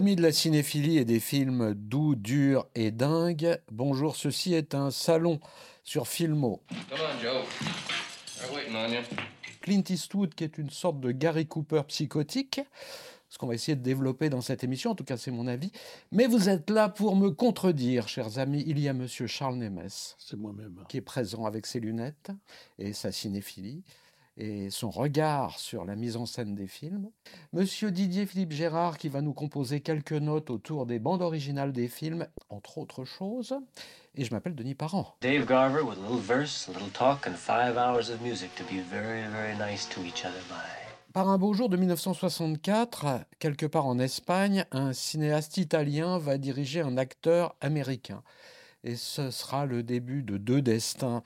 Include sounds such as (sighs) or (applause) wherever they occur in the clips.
Amis de la cinéphilie et des films doux, durs et dingues, bonjour, ceci est un salon sur Filmo. Clint Eastwood, qui est une sorte de Gary Cooper psychotique, ce qu'on va essayer de développer dans cette émission, en tout cas c'est mon avis. Mais vous êtes là pour me contredire, chers amis. Il y a monsieur Charles Nemes. C'est moi-même. Qui est présent avec ses lunettes et sa cinéphilie et son regard sur la mise en scène des films. Monsieur Didier Philippe Gérard qui va nous composer quelques notes autour des bandes originales des films, entre autres choses. Et je m'appelle Denis Parent. Dave Garver with a little verse, a little talk and five hours of music to be very, very nice to each other by. Par un beau jour de 1964, quelque part en Espagne, un cinéaste italien va diriger un acteur américain. Et ce sera le début de deux destins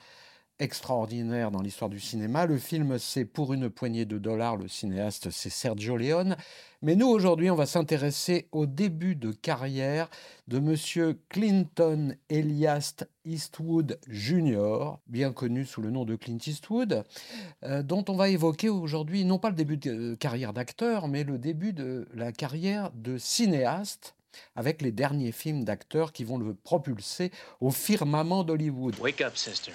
extraordinaires dans l'histoire du cinéma. Le film, c'est pour une poignée de dollars. Le cinéaste, c'est Sergio Leone. Mais nous, aujourd'hui, on va s'intéresser au début de carrière de Monsieur Clinton Elias Eastwood Jr., bien connu sous le nom de Clint Eastwood, euh, dont on va évoquer aujourd'hui non pas le début de carrière d'acteur, mais le début de la carrière de cinéaste avec les derniers films d'acteurs qui vont le propulser au firmament d'Hollywood. Wake up, sister.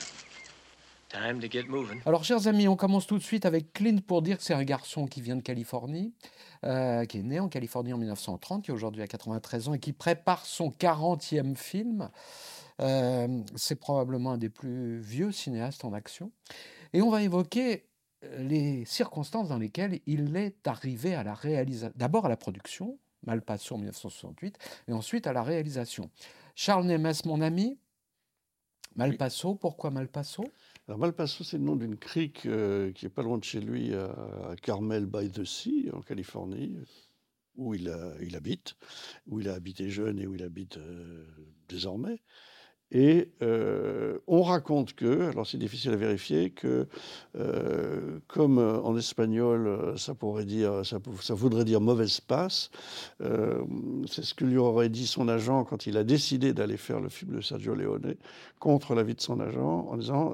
Time to get moving. Alors, chers amis, on commence tout de suite avec Clint pour dire que c'est un garçon qui vient de Californie, euh, qui est né en Californie en 1930, qui aujourd'hui a 93 ans et qui prépare son 40e film. Euh, c'est probablement un des plus vieux cinéastes en action. Et on va évoquer euh, les circonstances dans lesquelles il est arrivé à la réalisation. D'abord à la production, Malpasso en 1968, et ensuite à la réalisation. Charles Nemes, mon ami, Malpasso, pourquoi Malpasso Alors Malpasso, c'est le nom d'une crique euh, qui est pas loin de chez lui, à, Carmel by the Sea, en Californie, où il, a- il habite, où il a habité jeune et où il habite euh, désormais. Et euh, on raconte que, alors c'est difficile à vérifier, que euh, comme euh, en espagnol, ça pourrait dire, ça, voudrait dire mauvaise passe, c'est ce que lui aurait dit son agent quand il a décidé d'aller faire le film de Sergio Leone contre l'avis de son agent, en disant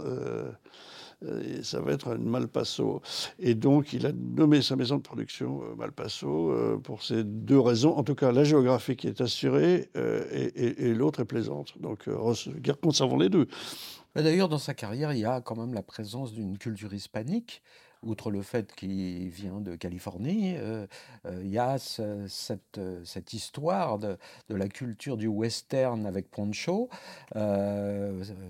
euh, ça va être Malpasso. Et donc il a nommé sa maison de production euh, Malpasso euh, pour ces deux raisons. En tout cas, la géographie qui est assurée et, et- l'autre est plaisante. Donc conservons les deux. Mais D'ailleurs, dans sa carrière, il y a quand même la présence d'une culture hispanique. Outre le fait qu'il vient de Californie, euh, euh, il y a euh, cette histoire de, la culture du western avec Poncho,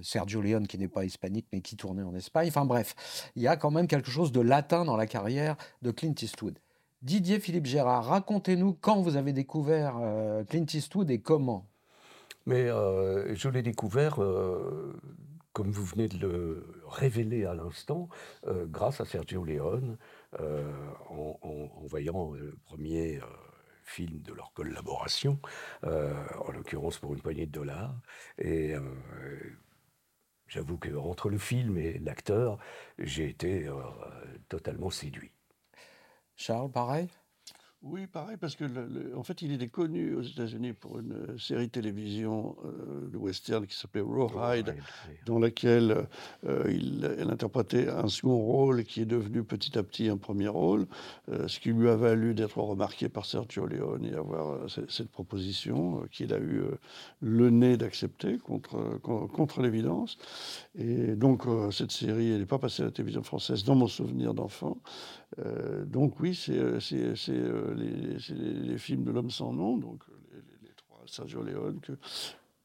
Sergio Leone qui n'est pas hispanique mais qui tournait en Espagne. Enfin bref, il y a quand même quelque chose de latin dans la carrière de Clint Eastwood. Didier Philippe Gérard, racontez-nous quand vous avez découvert Clint Eastwood et comment. Mais je l'ai découvert, comme vous venez de le révéler à l'instant, euh, grâce à Sergio Leone, euh, en, en- voyant le premier euh, film de leur collaboration, en l'occurrence pour une poignée de dollars. Et j'avoue qu'entre le film et l'acteur, j'ai été totalement séduit. Charles, pareil? Oui, pareil, parce que le- le- en fait, il était connu aux États-Unis pour une euh, série de télévision euh, de western qui s'appelait Rawhide, oui. dans laquelle euh, il, elle interprétait un second rôle qui est devenu petit à petit un premier rôle, euh, ce qui lui a valu d'être remarqué par Sergio Leone et avoir ce- cette proposition qu'il a eu le nez d'accepter contre, con- contre l'évidence. Et donc, cette série, elle n'est pas passée à la télévision française dans mon souvenir d'enfant. Donc oui, c'est les, c'est les- les films de l'homme sans nom, donc euh, les, trois Sergio Leone, que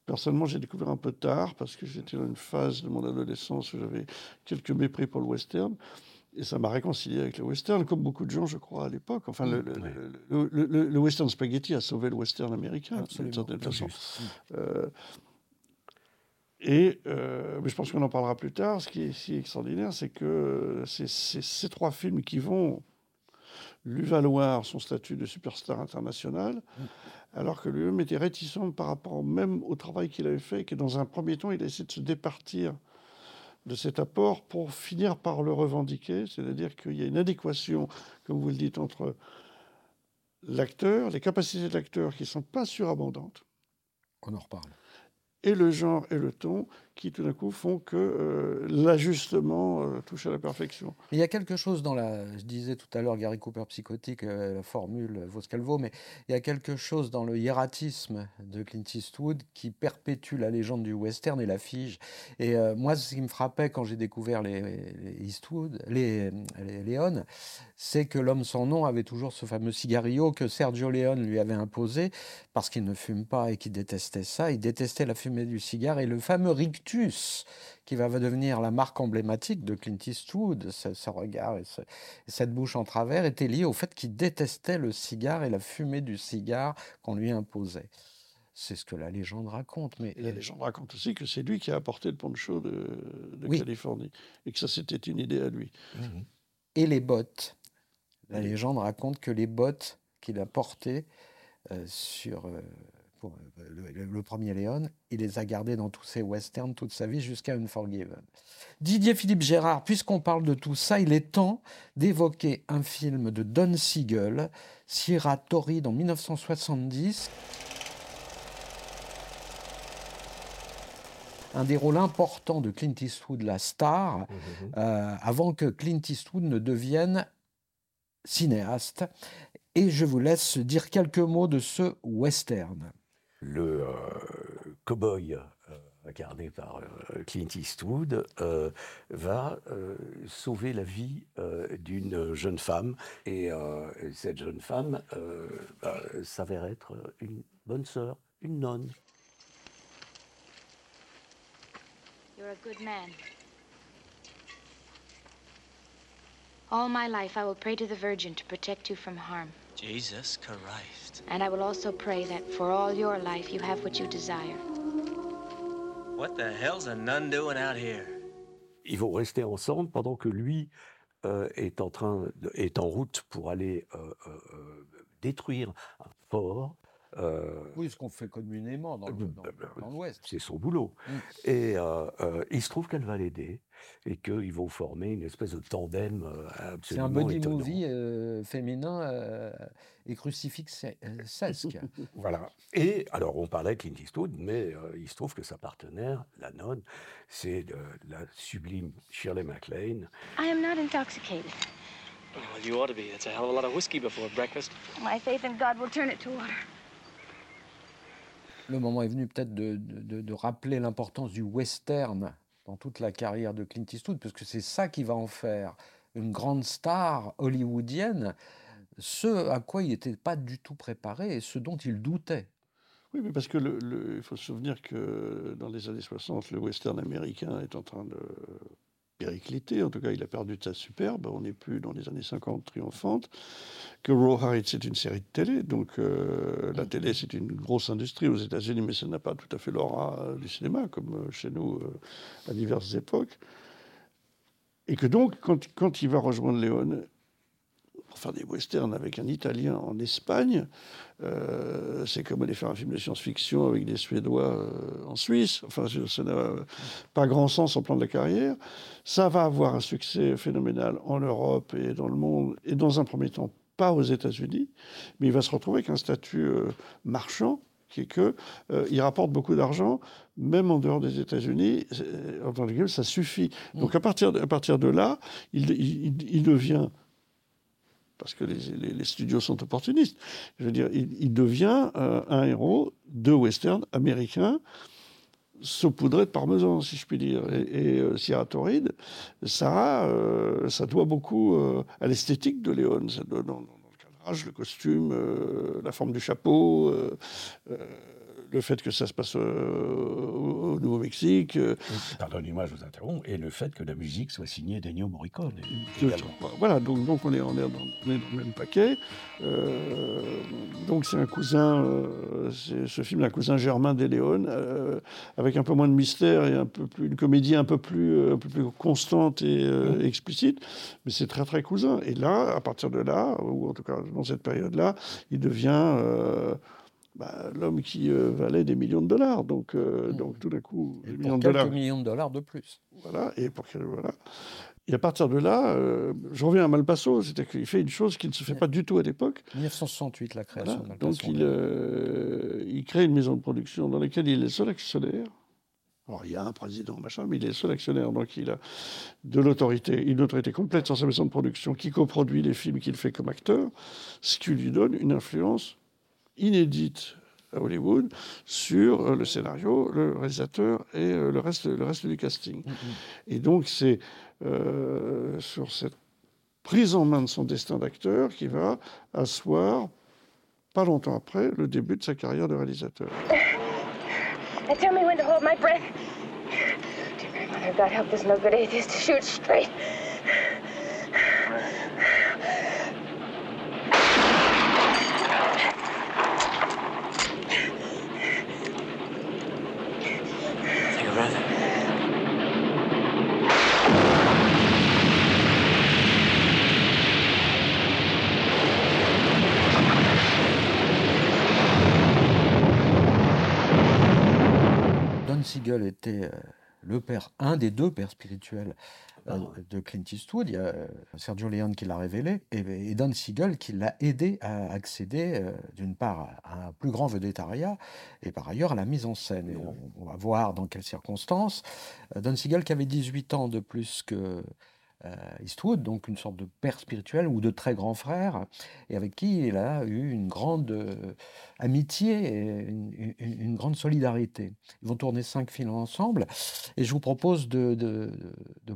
personnellement j'ai découvert un peu tard, parce que j'étais dans une phase de mon adolescence où j'avais quelques mépris pour le western. Et ça m'a réconcilié avec le western, comme beaucoup de gens, je crois, à l'époque. Enfin, le, western spaghetti a sauvé le western américain, d'une certaine façon. Euh, et euh, mais je pense qu'on en parlera plus tard. Ce qui est si extraordinaire, c'est que euh, c'est ces trois films qui vont lui valoir son statut de superstar international, alors que lui-même était réticent par rapport même au travail qu'il avait fait, et que dans un premier temps, il a essayé de se départir de cet apport pour finir par le revendiquer, c'est-à-dire qu'il y a une adéquation, comme vous le dites, entre l'acteur, les capacités de l'acteur qui ne sont pas surabondantes, On en reparle. et le genre et le ton qui tout d'un coup font que euh, l'ajustement euh, touche à la perfection. Il y a quelque chose dans la, je disais tout à l'heure, Gary Cooper psychotique, euh, la formule vaut ce qu'elle vaut, mais il y a quelque chose dans le hiératisme de Clint Eastwood qui perpétue la légende du western et la fige. Et moi, ce qui me frappait quand j'ai découvert les, Eastwood, les, les Léon, c'est que l'homme sans nom avait toujours ce fameux cigarillo que Sergio Leone lui avait imposé parce qu'il ne fume pas et qu'il détestait ça. Il détestait la fumée du cigare et le fameux rictus qui va devenir la marque emblématique de Clint Eastwood, ce, regard et, cette bouche en travers était lié au fait qu'il détestait le cigare et la fumée du cigare qu'on lui imposait. C'est ce que la légende raconte. Mais... la légende raconte aussi que c'est lui qui a apporté le poncho de, de Californie et que ça c'était une idée à lui. Mmh et les bottes. La légende raconte que les bottes qu'il a portées euh, sur euh, euh, le, premier Léon, il les a gardées dans tous ses westerns toute sa vie jusqu'à Unforgiven. Didier Philippe Gérard, puisqu'on parle de tout ça, il est temps d'évoquer un film de Don Siegel, Sierra Torrid en 1970. un des rôles importants de Clint Eastwood, la star, mmh, mmh, mmh. avant que Clint Eastwood ne devienne cinéaste. Et je vous laisse dire quelques mots de ce western. Le euh, cow-boy euh, incarné par euh, Clint Eastwood va sauver la vie d'une jeune femme. Et cette jeune femme bah, s'avère être une bonne sœur, une nonne. You're a good man. All my life, I will pray to the Virgin to protect you from harm. Jesus Christ. And I will also pray that for all your life, you have what you desire. What the hell's a nun doing out here? Ils vont rester ensemble pendant que lui euh, est en train, de, est en route pour aller euh, euh, euh détruire un fort euh, oui, ce qu'on fait communément dans, l'Ouest. C'est son boulot. Mm. Et euh, euh, il se trouve qu'elle va l'aider et qu'ils vont former une espèce de tandem absolument C'est un body movie féminin et crucifixesque. (laughs) voilà. Et alors, on parlait de Clint Eastwood, mais il se trouve que sa partenaire, la nonne, c'est la sublime Shirley MacLaine. I am not intoxicated. Well, you ought to be. It's a hell of a lot of whiskey before breakfast. My faith in God will turn it to water le moment est venu peut-être de, rappeler l'importance du western dans toute la carrière de Clint Eastwood, parce que c'est ça qui va en faire une grande star hollywoodienne, ce à quoi il n'était pas du tout préparé et ce dont il doutait. Oui, mais parce que il faut se souvenir que dans les années 60, le western américain est en train de en tout cas il a perdu de sa superbe, on n'est plus dans les années 50 triomphantes, que Rawhide c'est une série de télé, donc euh, la télé c'est une grosse industrie aux États-Unis, mais ça n'a pas tout à fait l'aura euh, du cinéma, comme euh, chez nous à diverses époques. Et que donc, quand, quand il va rejoindre Léon, pour faire des westerns avec un Italien en Espagne, euh, c'est comme aller faire un film de science-fiction avec des Suédois euh, en Suisse. Enfin, ça n'a pas grand sens en plan de la carrière. Ça va avoir un succès phénoménal en Europe et dans le monde, et dans un premier temps, pas aux États-Unis, mais il va se retrouver avec un statut euh, marchand qui est que il rapporte beaucoup d'argent, même en dehors des États-Unis. En tant que ça suffit. Donc à partir de, à partir de là, il, il, il devient parce que les, studios sont opportunistes. Je veux dire, il, devient euh, un héros de western américain saupoudré de parmesan, si je puis dire. Et, et euh, Sierra Torrid, ça, euh, ça doit beaucoup à l'esthétique de Léon. Ça doit dans, le cadrage, le costume, la forme du chapeau le fait que ça se passe au, Nouveau-Mexique. Euh, pardonnez-moi, je vous interromps, et le fait que la musique soit signée d'Ennio Morricone. Voilà, donc, donc on, est, on, est dans, le même paquet. Euh, donc c'est un cousin, euh, ce film, un cousin germain d'Eléon, avec un peu moins de mystère et un peu plus, une comédie un peu plus, un peu plus constante et mmh. explicite, mais c'est très très cousin. Et là, à partir de là, ou en tout cas dans cette période-là, il devient bah, l'homme qui euh, valait des millions de dollars. Donc, euh, mmh. donc tout d'un coup, des millions de dollars. millions de dollars de plus. Voilà, et pour voilà. Et à partir de là, euh, je reviens à Malpasso, c'est-à-dire qu'il fait une chose qui ne se fait pas du tout à l'époque. 1968, la création de Malpasso. Donc il, il, crée une maison de production dans laquelle il est le seul actionnaire. Alors, il y a un président, machin, mais il est le seul actionnaire, donc il a de l'autorité, une autorité complète sur sa maison de production qui coproduit les films qu'il fait comme acteur, ce qui lui donne une influence inédite à Hollywood sur euh, le scénario, le réalisateur et euh, le reste, le reste du casting. Et donc, c'est euh, sur cette prise en main de son destin d'acteur qui va asseoir, pas longtemps après, le début de sa carrière de réalisateur. Tell me when to hold my breath. Dear God help this no good atheist to shoot straight. Siegel était euh, le père, un des deux pères spirituels euh, Ah ouais. de Clint Eastwood. Il y a euh, Sergio Leone qui l'a révélé et, Don Siegel qui l'a aidé à accéder, d'une part, à un plus grand vedettariat et par ailleurs à la mise en scène. Et on, on va voir dans quelles circonstances. Don Siegel qui avait 18 ans de plus que Eastwood, donc une sorte de père spirituel ou de très grand frère, et avec qui il a eu une grande euh, amitié et une, grande solidarité. Ils vont tourner cinq films ensemble, et je vous propose de,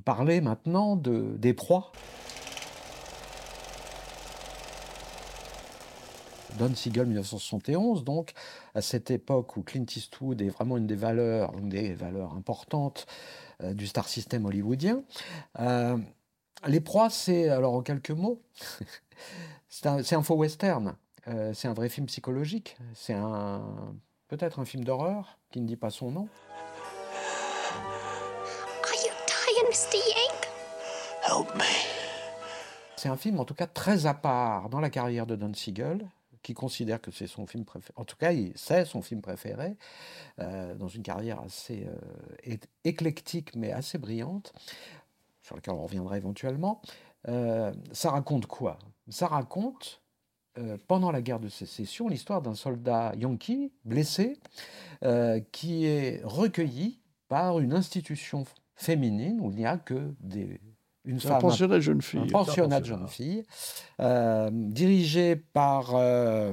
parler maintenant de, des proies. Don Siegel 1971, donc à cette époque où Clint Eastwood est vraiment une des valeurs, une des valeurs importantes euh, du star system hollywoodien. Euh, les proies, c'est, alors en quelques mots, (laughs) c'est un, faux western. Euh, c'est un vrai film psychologique. C'est un peut-être un film d'horreur qui ne dit pas son nom. Are you tired, Mr. Yank? Help me. C'est un film en tout cas très à part dans la carrière de Don Siegel, qui considère que c'est son film préféré. En tout cas, il- c'est son film préféré, euh, dans une carrière assez euh, éclectique mais assez brillante, sur laquelle on reviendra éventuellement. Euh, ça raconte quoi? Ça raconte, euh, pendant la guerre de sécession, l'histoire d'un soldat yankee blessé euh, qui est recueilli par une institution féminine où il n'y a que des, une C'est un femme pensionnat de jeune un fille. pensionnat de pensionnat. jeunes filles, euh, dirigé par, euh,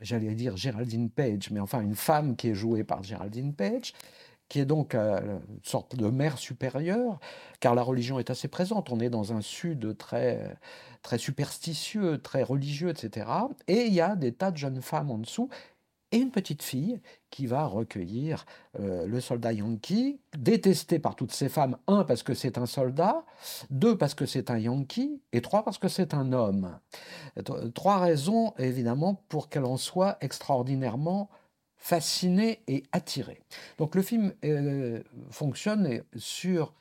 j'allais dire Géraldine Page, mais enfin une femme qui est jouée par Géraldine Page, qui est donc euh, une sorte de mère supérieure, car la religion est assez présente. On est dans un sud très, très superstitieux, très religieux, etc. Et il y a des tas de jeunes femmes en dessous. Et une petite fille qui va recueillir euh, le soldat yankee, détesté par toutes ces femmes, un parce que c'est un soldat, deux parce que c'est un yankee, et trois parce que c'est un homme. Tro- Trois raisons, évidemment, pour qu'elle en soit extraordinairement fascinée et attirée. Donc le film euh, fonctionne sur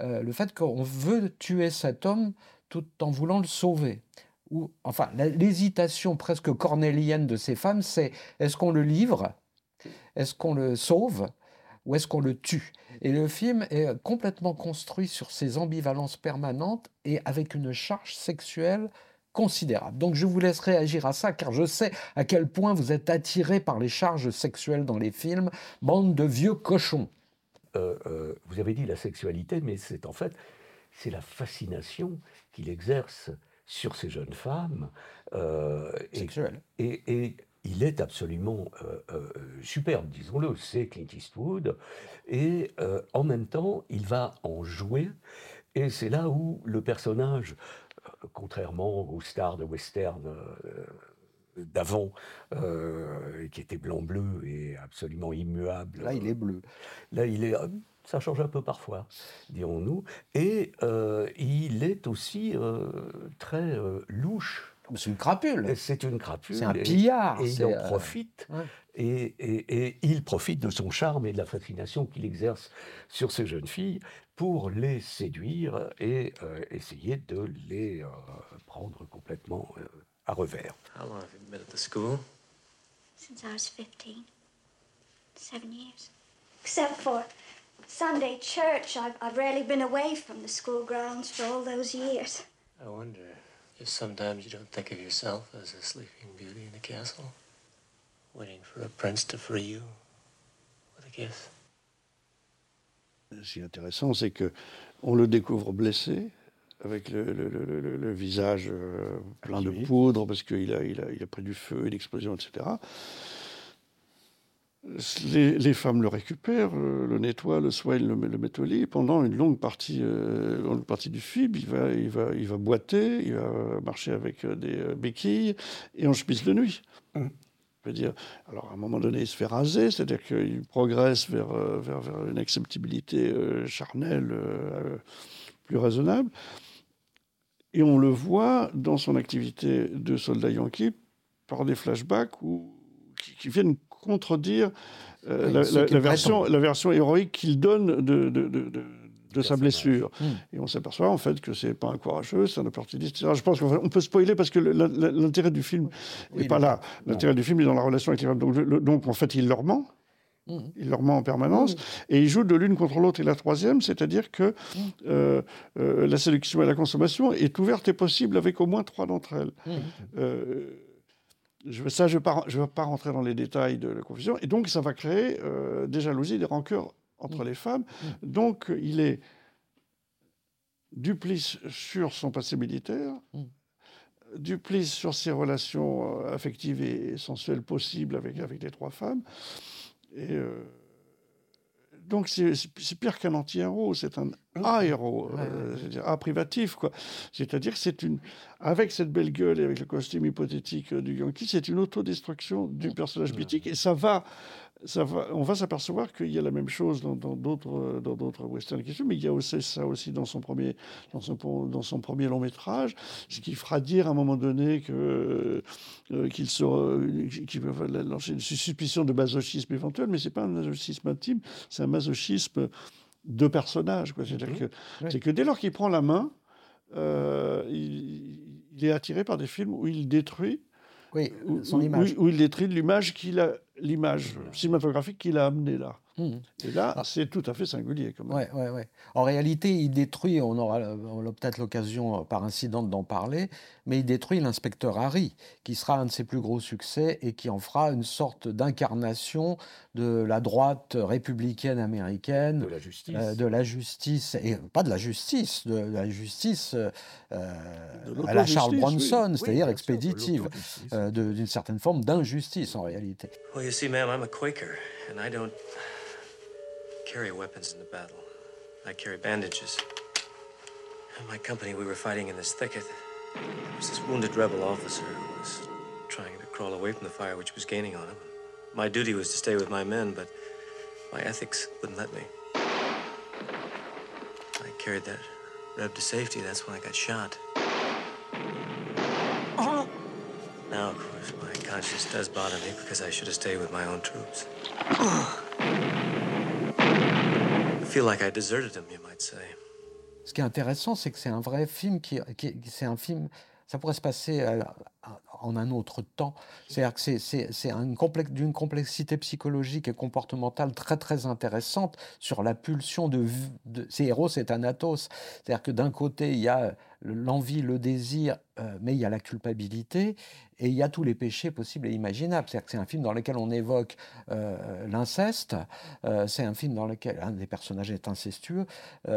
euh, le fait qu'on veut tuer cet homme tout en voulant le sauver. Ou, enfin, l'hésitation presque cornélienne de ces femmes, c'est est-ce qu'on le livre, est-ce qu'on le sauve, ou est-ce qu'on le tue? Et le film est complètement construit sur ces ambivalences permanentes et avec une charge sexuelle considérable. Donc je vous laisse réagir à ça, car je sais à quel point vous êtes attirés par les charges sexuelles dans les films, bande de vieux cochons. Euh, euh, vous avez dit la sexualité, mais c'est en fait c'est la fascination qu'il exerce sur ces jeunes femmes. euh, et, Sexuelles. et- et il est absolument euh, superbe, disons-le. C'est Clint Eastwood. Et en même temps, il va en jouer. Et c'est là où le personnage, contrairement aux stars de western euh, d'avant, euh, qui était blanc-bleu et absolument immuable. Là, il est bleu. Là, il est. euh, Ça change un peu parfois, dirons-nous. Et euh, il est aussi euh, très louche. C'est une crapule. C'est une crapule. C'est un pillard. Et, il en profite. ouais. Et, et- et il profite de son charme et de la fascination qu'il exerce sur ces jeunes filles pour les séduire et euh, essayer de les euh, prendre complètement euh, à revers. How long have you been at the school? Since I was 15. Seven years. Except for Sunday church, I've, I've rarely been away from the school grounds for all those years. I wonder if sometimes you don't think of yourself as a sleeping beauty in the castle, waiting for a prince to free you with a kiss. Ce qui est intéressant, c'est que on le découvre blessé, avec le, le- le- le- le visage euh, plein de poudre, parce qu'il a, il a, il a pris du feu, une explosion, etc. Les, les femmes le récupèrent, le, nettoient, le soignent, le, mettent au lit. Pendant une longue partie, euh, longue partie du film, il va, il, va, il va boiter, il va marcher avec euh, des béquilles et en chemise de nuit. Mhm. Je veux dire, alors à un moment donné, il se fait raser, c'est-à-dire qu'il progresse vers, euh, vers, vers une acceptabilité euh, charnelle euh, plus raisonnable. Et on le voit dans son activité de soldat yankee par des flashbacks où, qui, qui viennent contredire euh, la, version, la version héroïque qu'il donne de, de, de, de- de sa blessure. Mm. Et on s'aperçoit en fait que c'est pas un courageux, c'est un opportuniste. Je pense qu'on peut spoiler parce que l'intérêt du film n'est Oui, pas là. L'intérêt du film est dans la relation avec les femmes. Donc, le- donc en fait, il leur ment. Mm. Il leur ment en permanence et il joue de l'une contre l'autre et la troisième, c'est-à-dire que euh, euh, la séduction et la consommation est ouverte et possible avec au moins trois d'entre elles. Euh, je, ça, je ne vais, pas- rentrer dans les détails de la confusion. Et donc, ça va créer euh, des jalousies, des rancœurs entre les femmes. Donc, il est duplice sur son passé militaire, Mm. duplice sur ses relations euh, affectives et sensuelles possibles avec, avec les trois femmes. Et euh, donc, c'est pire qu'un anti-héros, c'est un A-héros, Ouais, euh, c'est-à-dire A privatif, quoi. C'est-à-dire que c'est une. Avec cette belle gueule et avec le costume hypothétique euh, du Yankee, c'est une autodestruction du personnage mythique. Et ça va. Ça va, on va s'apercevoir qu'il y a la même chose dans d'autres euh, dans d'autres westerns mais il y a aussi ça aussi dans son premier dans son, dans son premier long métrage, ce qui fera dire à un moment donné que euh, qu'il sera qu'il va lancer une suspicion de masochisme éventuel, mais c'est pas un masochisme intime, c'est un masochisme de personnage. C'est-à-dire Mhm. que Oui. c'est que dès lors qu'il prend la main, euh, il, il est attiré par des films où il détruit Oui, où, son où- image. où il détruit l'image qu'il a l'image cinématographique qu'il a amenée là. Mm. Et là, Ah. c'est tout à fait singulier quand même. Ouais, ouais, ouais. En réalité, il détruit, on aura, on aura peut-être l'occasion euh, par incident d'en parler, mais il détruit l'inspecteur Harry, qui sera un de ses plus gros succès et qui en fera une sorte d'incarnation de la droite républicaine américaine, de la justice. euh, de la justice, et pas de la justice, de la justice euh, euh, De à la Charles. Bronson, Oui, c'est-à-dire expéditive, euh, d'une certaine forme d'injustice en réalité. Well, you see, ma'am, I'm a Quaker, and I don't carry weapons in the battle. I carry bandages. In my company, we were fighting in this thicket. There was this wounded rebel officer who was trying to crawl away from the fire which was gaining on him. My duty was to stay with my men, but my ethics wouldn't let me. I carried that reb to safety. That's when I got shot. Oh. Now, of course, my conscience does bother me because I should have stayed with my own troops. Ce qui est intéressant, c'est que c'est un vrai film qui, qui- c'est un film, ça pourrait se passer euh, en un autre temps. C'est-à-dire que c'est- complexe- d'une complexité psychologique et comportementale très très intéressante sur la pulsion de, de ces héros, c'est Thanatos. C'est-à-dire que d'un côté, il y a l'envie, le désir, euh, mais il y a la culpabilité et il y a tous les péchés possibles et imaginables. C'est-à-dire que c'est un film dans lequel on évoque euh, l'inceste, euh, c'est un film dans lequel un des personnages est incestueux, Oui.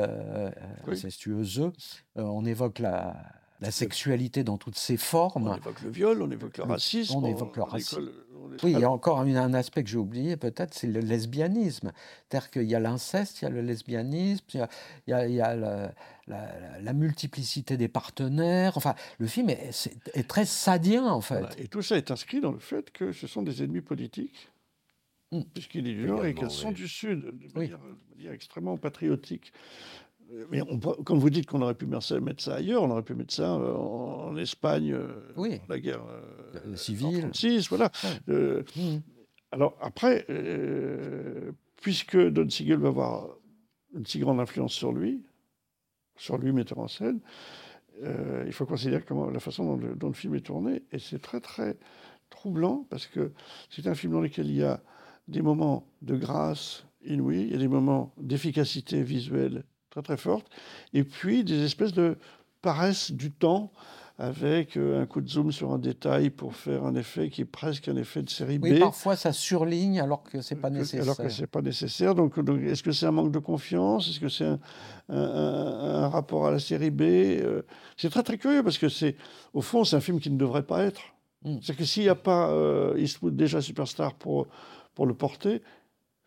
incestueuse. On évoque la, la sexualité dans toutes ses formes. On évoque le viol, on évoque le racisme. on évoque le est- Oui, il y a encore un, aspect que j'ai oublié peut-être, c'est le lesbianisme. C'est-à-dire qu'il y a l'inceste, il y a le lesbianisme, il y a, il y a- il y a le- la, la- la multiplicité des partenaires. Enfin, le film est, très sadien en fait. voilà. Et tout ça est inscrit dans le fait que ce sont des ennemis politiques, Mm. puisqu'il est du Nord et qu'elles sont oui. du Sud, de Oui. manière, de manière extrêmement patriotique. Euh, Mais on comme vous dites qu'on aurait pu mettre ça, ailleurs, on aurait pu mettre ça euh, en, en Espagne, euh, Oui. la guerre en civile. 36, voilà. Ouais. Euh, Mm. Alors après, puisque Don Siegel va avoir une si grande influence sur lui, sur lui metteur en scène, euh, il faut considérer comment, la façon dont le, dont le film est tourné, et c'est très très troublant parce que c'est un film dans lequel il y a des moments de grâce inouïe, il y a des moments d'efficacité visuelle très très forte, et puis des espèces de paresse du temps avec euh, un coup de zoom sur un détail pour faire un effet qui est presque un effet de série B. Oui, parfois ça surligne alors que c'est pas nécessaire. Alors que c'est pas nécessaire. Donc, donc, est-ce que c'est un manque de confiance? Est-ce que c'est un, un- un- un rapport à la série B? Euh, C'est très très curieux parce que c'est, au fond, c'est un film qui ne devrait pas être. Mm. C'est que s'il n'y a pas euh, Eastwood déjà superstar pour pour le porter,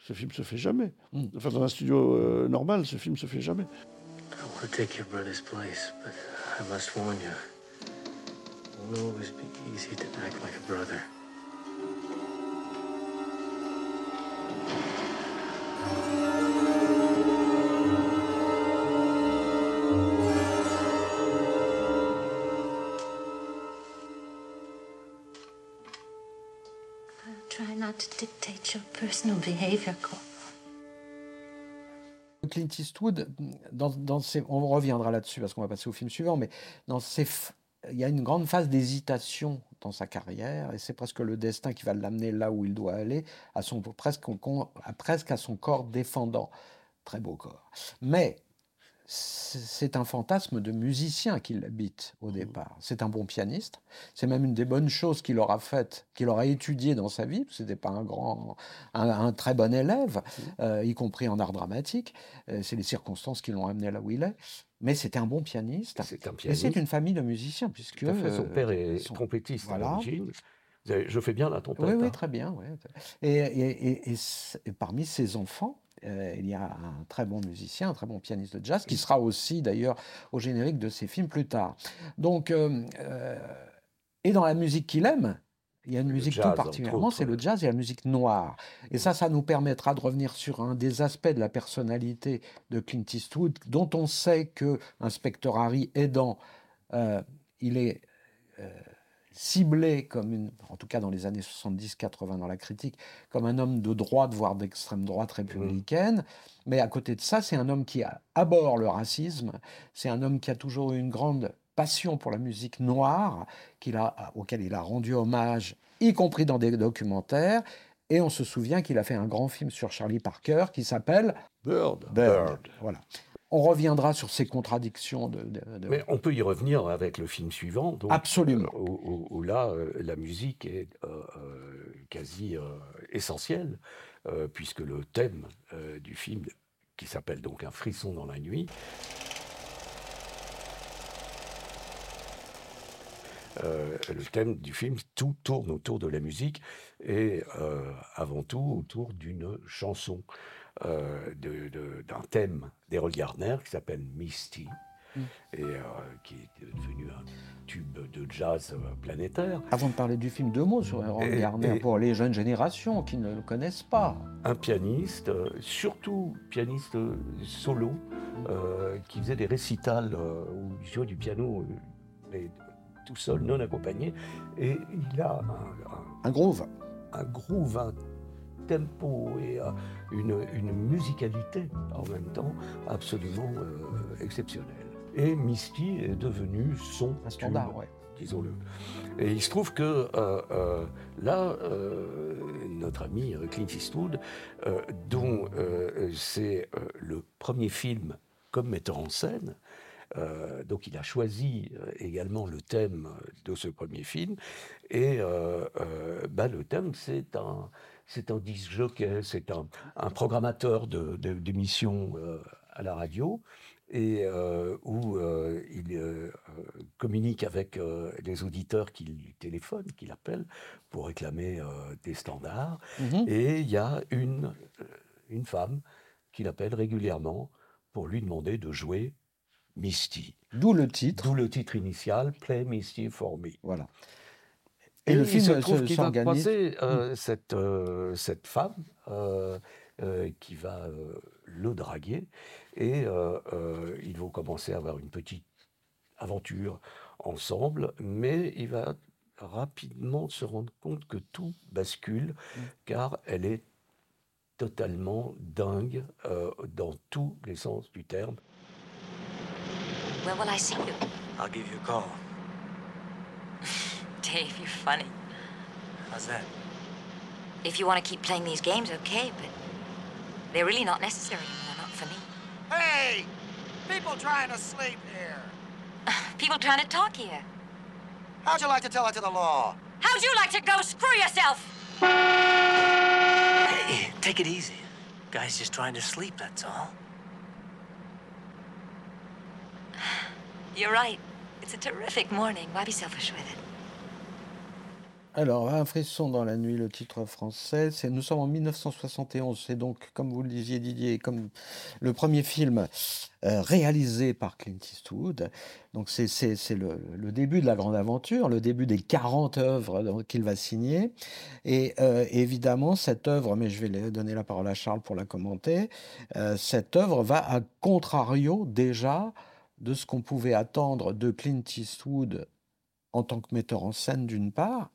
ce film se fait jamais. Mm. Enfin, dans un studio euh, normal, ce film se fait jamais. I Clint Eastwood, on reviendra là-dessus parce qu'on va passer au film suivant, mais il y a une grande phase d'hésitation dans sa carrière et c'est presque le destin qui va l'amener là où il doit aller, à son, presque, à, presque à son corps défendant. Très beau corps. Mais c'est un fantasme de musicien qui l'habite au départ. C'est un bon pianiste. C'est même une des bonnes choses qu'il aura faites, qu'il aura étudié dans sa vie. Ce n'était pas un grand, un, un très bon élève, euh, y compris en art dramatique. Euh, c'est les circonstances qui l'ont amené là où il est. Mais c'était un bon pianiste. C'est un Et pianiste. c'est une famille de musiciens, puisque Tout à fait. Son euh, père est son- trompettiste voilà. à l'origine. Je fais bien la trompette. Oui, oui, hein. très bien. ouais. Et, et- et- et et parmi ses enfants, euh, il y a un très bon musicien, un très bon pianiste de jazz, qui sera aussi d'ailleurs au générique de ses films plus tard. Donc, euh, euh, et dans la musique qu'il aime, il y a une Le musique jazz, tout particulièrement, c'est le jazz et la musique noire. Et ça, ça nous permettra de revenir sur un des aspects de la personnalité de Clint Eastwood, dont on sait que Inspecteur Harry aidant, euh, il est ciblé comme une, en tout cas dans les années 70-80 dans la critique, comme un homme de droite, voire d'extrême droite républicaine. Mais à côté de ça, c'est un homme qui a- abhorre le racisme. C'est un homme qui a toujours eu une grande passion pour la musique noire, qu'il a, auquel il a rendu hommage, y compris dans des documentaires. Et on se souvient qu'il a fait un grand film sur Charlie Parker qui s'appelle Bird. Bird. Voilà. On reviendra sur ces contradictions de, de- de- Mais on peut y revenir avec le film suivant. donc, Absolument. euh, où, là, euh, la musique est euh, quasi essentielle, puisque le thème du film, qui s'appelle donc Un frisson dans la nuit, euh, le thème du film, tout tourne autour de la musique et euh, avant tout autour d'une chanson, d'un thème d'Errol Gardner qui s'appelle Misty et euh, qui est devenu un tube de jazz euh, planétaire. Avant de parler du film, deux mots sur Gardner et- pour les jeunes générations qui ne le connaissent pas. un pianiste, euh, surtout pianiste euh, solo, euh, qui faisait des récitals euh, où il jouait du piano, euh, mais tout seul, non accompagné. Et il a un, Un groove. un- groove, tempo et euh, une, une musicalité en même temps absolument euh, exceptionnelle. Et Misty est devenu son Un standard, tube, ouais. disons-le. Et il se trouve que euh, euh, là, notre ami Clint Eastwood, dont c'est le premier film comme metteur en scène, euh, donc il a choisi également le thème de ce premier film. Et euh, euh, bah, le thème, c'est un, c'est un disc jockey, c'est un, un programmateur de- de- d'émissions euh, à la radio et euh, où euh, il communique avec les auditeurs qui lui téléphonent, qui l'appellent pour réclamer des standards. Mhm. Et il y a une, une femme qui l'appelle régulièrement pour lui demander de jouer Misty. D'où le titre. D'où le titre initial, Play Misty for Me. Voilà. Et, Et le il film se se- trouve qu'il va croiser euh, cette, euh, cette femme euh, euh, qui va euh, le draguer et euh, euh, ils vont commencer à avoir une petite aventure ensemble, mais il va rapidement se rendre compte que tout bascule car elle est totalement dingue euh, dans tous les sens du terme. Where will I see you? I'll give you a call. Dave, you're funny. How's that? If you want to keep playing these games, okay, but they're really not necessary anymore, not for me. Hey! People trying to sleep here. (sighs) People trying to talk here. How'd you like to tell it to the law? How'd you like to go screw yourself? Hey, take it easy. Guy's just trying to sleep, that's all. (sighs) You're right. It's a terrific morning. Why be selfish with it? Alors, Un frisson dans la nuit, le titre français, nous sommes en 1971, c'est donc, comme vous le disiez Didier, comme le premier film euh, réalisé par Clint Eastwood. Donc c'est c'est- c'est le, début de la grande aventure, le début des 40 œuvres qu'il va signer. Et euh, évidemment, cette œuvre, mais je vais donner la parole à Charles pour la commenter, euh, cette œuvre va à contrario déjà de ce qu'on pouvait attendre de Clint Eastwood en tant que metteur en scène d'une part,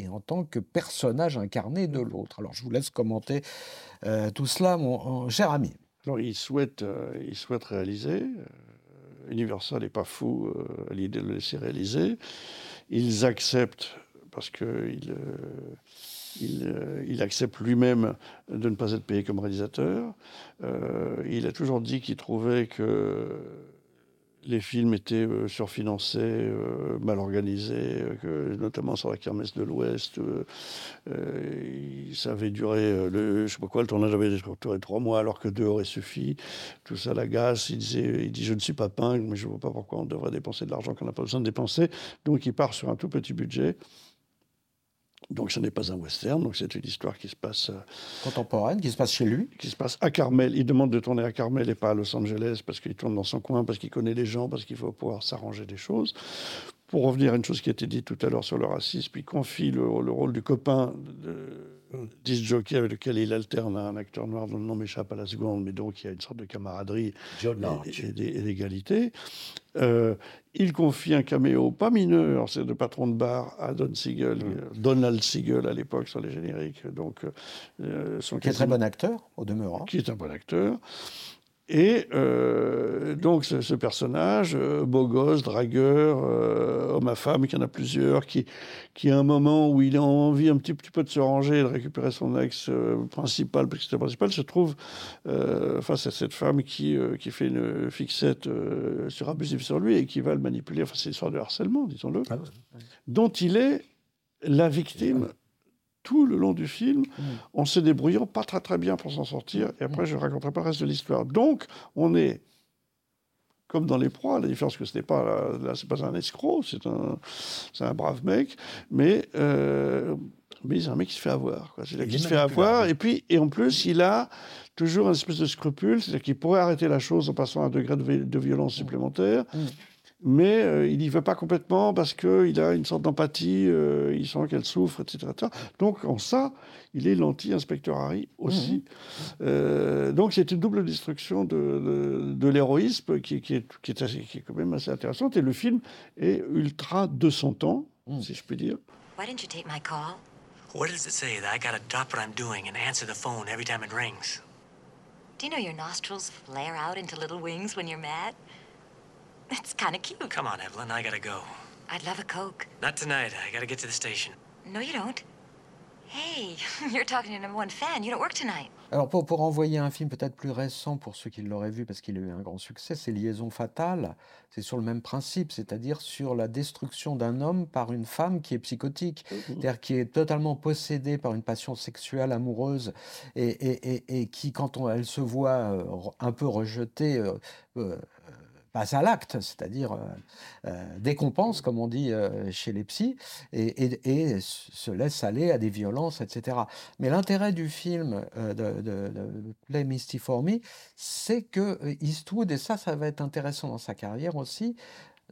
et en tant que personnage incarné de l'autre. Alors je vous laisse commenter euh, tout cela, mon, mon cher ami. Alors, il souhaite, euh, il souhaite réaliser. euh, Universal n'est pas fou à l'idée de le laisser réaliser. Ils acceptent, parce qu'il il, euh, il accepte lui-même de ne pas être payé comme réalisateur. Euh, il a toujours dit qu'il trouvait que les films étaient euh, surfinancés, euh, mal organisés, euh, notamment sur la kermesse de l'Ouest. ça avait duré, le, je sais pas quoi, le tournage avait duré trois mois alors que deux auraient suffi. Tout ça l'agace. Il, il dit Je ne suis pas pingre, mais je ne vois pas pourquoi on devrait dépenser de l'argent qu'on n'a pas besoin de dépenser. Donc il part sur un tout petit budget. Donc ce n'est pas un western, donc c'est une histoire qui se passe. euh, Contemporaine, qui se passe chez lui. qui se passe à Carmel. Il demande de tourner à Carmel et pas à Los Angeles parce qu'il tourne dans son coin, parce qu'il connaît les gens, parce qu'il faut pouvoir s'arranger des choses. Pour revenir à une chose qui a été dite tout à l'heure sur le racisme, il confie le, le rôle du copain de disc jockey avec lequel il alterne un acteur noir dont le nom m'échappe à la seconde, mais donc il y a une sorte de camaraderie John et- d'égalité. Euh, il confie un caméo pas mineur, c'est de patron de bar à Don Siegel, euh, Donald Siegel à l'époque sur les génériques, donc euh, son Qui est très quasiment- bon acteur, au demeurant. qui est un bon acteur. Et euh, donc ce, ce personnage, euh, beau gosse, dragueur, euh, homme à femme, qui en a plusieurs, qui, qui à un moment où il a envie un petit, petit peu de se ranger et de récupérer son ex principal, parce que c'était principal, se trouve face à cette femme qui, qui fait une fixette euh, surabusive sur lui et qui va le manipuler. Enfin, c'est une sorte de harcèlement, disons-le, Ah ouais. dont il est la victime tout le long du film, en se débrouillant pas très très bien pour s'en sortir. Et après, je ne raconterai pas le reste de l'histoire. Donc, on est comme dans les proies, la différence que ce n'est pas là, là, c'est pas un escroc, c'est un, c'est un brave mec, mais euh, mais c'est un mec qui se fait avoir. Quoi. C'est-à-dire qu'il se fait avoir, et puis et en plus, il a toujours une espèce de scrupule, c'est-à-dire qu'il pourrait arrêter la chose en passant à un degré de, vi- de violence supplémentaire. Mm. Mais euh, il n'y va pas complètement parce qu'il a une sorte d'empathie, euh, il sent qu'elle souffre, etc., etc. Donc en ça, il est l'anti-inspecteur Harry aussi. Euh, donc c'est une double destruction de, de, de l'héroïsme qui, qui, est, qui, est assez- qui est quand même assez intéressante. Et le film est ultra de son temps, si je puis dire. Why didn't you take my call? What does it say that I gotta drop what I'm doing and answer the phone every time it rings? Do you know your nostrils flare out into little wings when you're mad? It's kind of cute. Come on, Evelyn, I gotta go. I'd love a Coke. Not tonight. I gotta get to the station. No, you don't. Hey, (laughs) you're talking to number one fan. You don't work tonight. Alors pour, pour envoyer un film peut-être plus récent pour ceux qui l'auraient vu parce qu'il a eu un grand succès, c'est Liaison fatale. C'est sur le même principe, c'est-à-dire sur la destruction d'un homme par une femme qui est psychotique, c'est-à-dire qui est totalement possédée par une passion sexuelle amoureuse et, et- et- et qui, quand on- elle se voit euh, un peu rejetée, euh, euh, passe à l'acte, c'est-à-dire euh, euh, décompense, comme on dit euh, chez les psys, et, se laisse aller à des violences, etc. Mais l'intérêt du film de, Play Misty for Me, c'est que Eastwood, et ça, ça va être intéressant dans sa carrière aussi,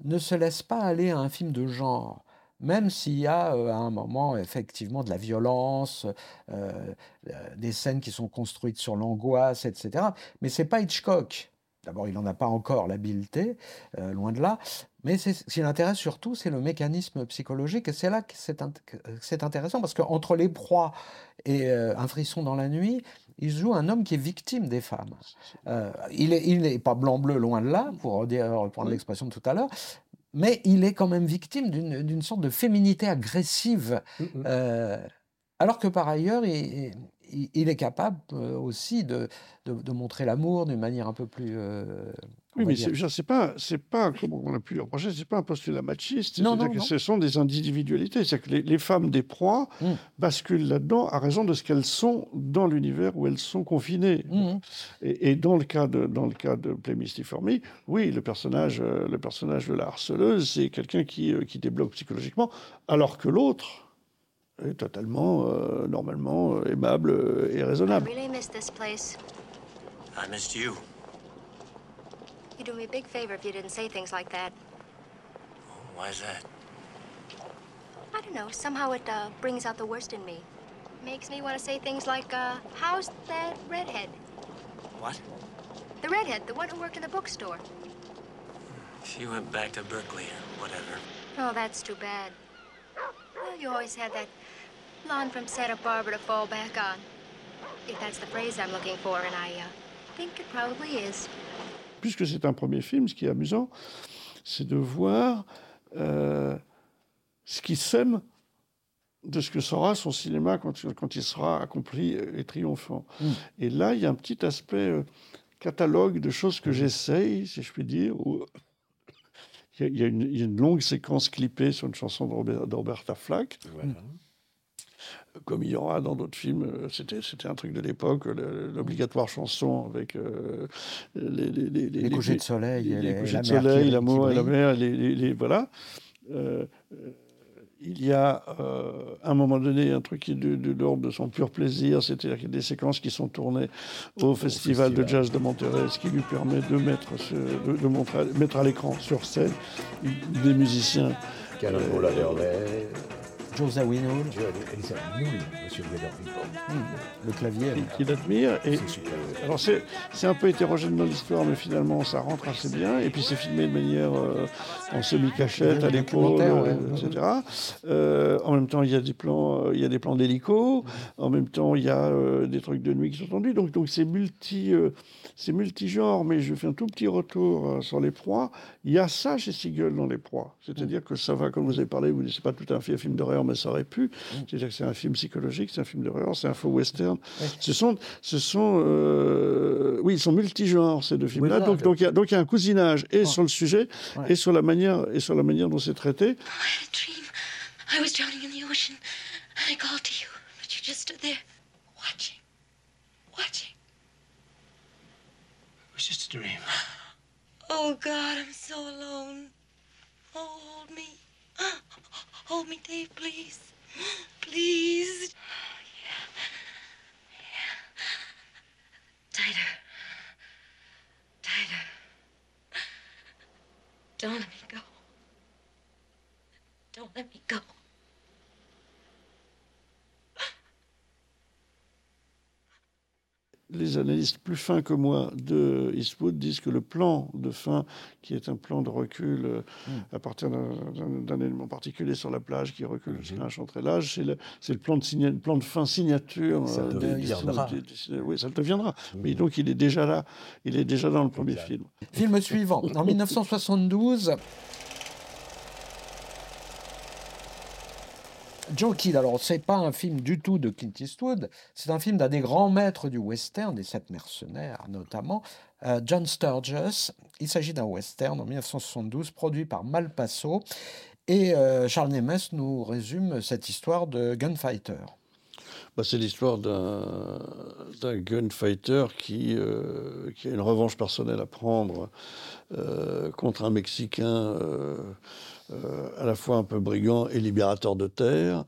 ne se laisse pas aller à un film de genre. Même s'il y a à un moment effectivement de la violence, des scènes qui sont construites sur l'angoisse, etc. Mais c'est pas Hitchcock. D'abord, il n'en a pas encore l'habileté, euh, loin de là. Mais ce qui l'intéresse surtout, c'est le mécanisme psychologique. Et c'est là que c'est int- intéressant, parce qu'entre les proies et euh, un frisson dans la nuit, il joue un homme qui est victime des femmes. Euh, il n'est il pas blanc-bleu, loin de là, pour dire- reprendre l'expression de tout à l'heure, mais il est quand même victime d'une sorte de féminité agressive. Mm, alors que par ailleurs, il, il, il est capable euh, aussi de, de, de montrer l'amour d'une manière un peu plus. euh, Oui, mais c'est pas, c'est pas, comme on a pu le reprocher, c'est pas un postulat machiste. Non, non, que non. ce sont des individualités. C'est-à-dire que les, les femmes des proies Mm. basculent là-dedans à raison de ce qu'elles sont dans l'univers où elles sont confinées. Mhm. Et, et dans le cas de dans le cas de oui, le personnage euh, le personnage de la harceleuse, c'est quelqu'un qui euh, qui débloque psychologiquement, alors que l'autre est totalement euh, normalement euh, aimable euh, et I raisonnable. really miss this place. I missed you. You'd do me a big favor if you didn't say things like that. Why's that? I don't know. Somehow it uh, brings out the worst in me. Makes me want to say things like, uh, how's that redhead? What? The redhead, the one who worked in the bookstore. She went back to Berkeley or whatever. Oh, that's too bad. Well, you always had that from Santa Barbara to fall back on. If that's the phrase I'm looking for, and I uh, think it probably is. puisque c'est un premier film, ce qui est amusant, c'est de voir euh, ce qui sème de ce que sera son cinéma quand, il- quand il sera accompli et triomphant. Mm. Et là, il y a un petit aspect euh, catalogue de choses que j'essaye, si je puis dire. où il, y a, il y a une, il y a une longue séquence clippée sur une chanson de Robert- Roberta Flack Voilà. Comme il y aura dans d'autres films. euh, C'était, c'était un truc de l'époque, l'obligatoire chanson avec euh, les, les, les, Les couchers de soleil les les- couchers de soleil, l'amour et la mer, les, les- les- voilà. Euh, euh, il y a euh, à un moment donné un truc qui est de, de l'ordre de son pur plaisir, c'est-à-dire qu'il y a des séquences qui sont tournées au, festival, de jazz de Monterrey, ce qui lui permet de mettre, ce- de, de montrer, mettre à l'écran sur scène des musiciens Adderley, Joe Zawinul, Monsieur le clavier. qui, qui l'admirent. Et, C'est super. Alors c'est un peu hétérogène dans l'histoire, mais finalement ça rentre assez bien. Et puis c'est filmé de manière euh, en semi-cachette, à Des l'épaule, euh, ouais. etc. Euh, en même temps, il y a des plans, il y a des plans d'hélico. En même temps, il y a euh, des trucs de nuit qui sont tendus. Donc donc c'est multi, euh, c'est multigenre. Mais je fais un tout petit retour euh, sur les proies. Il y a ça chez Siegel dans les proies. C'est-à-dire que ça va, comme vous avez parlé, vous c'est pas tout un film d'horreur, mais ça aurait pu. C'est-à-dire que c'est un film psychologique, c'est un film d'horreur, c'est un faux western. Ce sont, ce sont, euh, oui, ils sont multigenres ces deux films-là. donc, donc il y a, donc il y a un cousinage et sur le sujet Ouais. et sur la manière et sur la manière dont c'est traité. I had a dream. I was drowning in the ocean. And I called to you, but you just stood there, watching, watching. It was just a dream. Oh, God, I'm so alone. Oh, hold me. Hold me, Dave, please. Please. Yeah. Yeah. Tighter. Tighter. Don't let me go. Don't let me go. Les analystes plus fins que moi de Eastwood disent que le plan de fin, qui est un plan de recul euh, Hmm. à partir d'un- élément particulier sur la plage qui recule jusqu'à un large, c'est le, plan de, signa- le plan de fin signature. Ça euh, deviendra. des- des- oui, ça le deviendra. Mais donc il est déjà là. Il est déjà dans le premier Exact. film. Film suivant. En 1972, Joe Kidd. Alors, c'est pas un film du tout de Clint Eastwood. C'est un film d'un des grands maîtres du western, des sept mercenaires notamment, euh, John Sturges. Il s'agit d'un western en 1972 produit par Malpasso. Et euh, Charles Nemes nous résume cette histoire de gunfighter. Bah, c'est l'histoire d'un gunfighter qui, euh, qui a une revanche personnelle à prendre contre un Mexicain à la fois un peu brigand et libérateur de terre,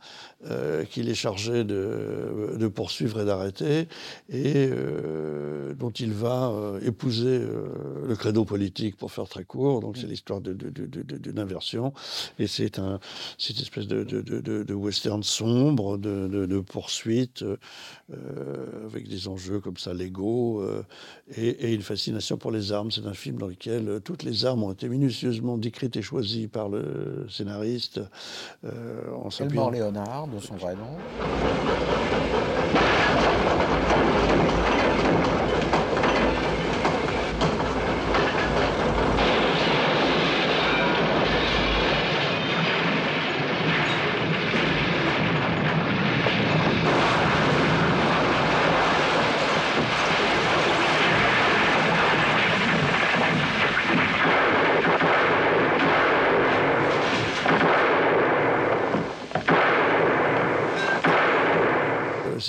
euh, qu'il est chargé de, de poursuivre et d'arrêter, et euh, dont il va euh, épouser le credo politique, pour faire très court. Donc c'est l'histoire de- de- d'une inversion, et c'est un, une espèce de, western sombre, de, poursuite, avec des enjeux comme ça légaux, et, et une fascination pour les armes. C'est un film dans lequel toutes les armes ont été minutieusement décrites et choisies par le scénariste euh, en Leonard, de son vrai nom.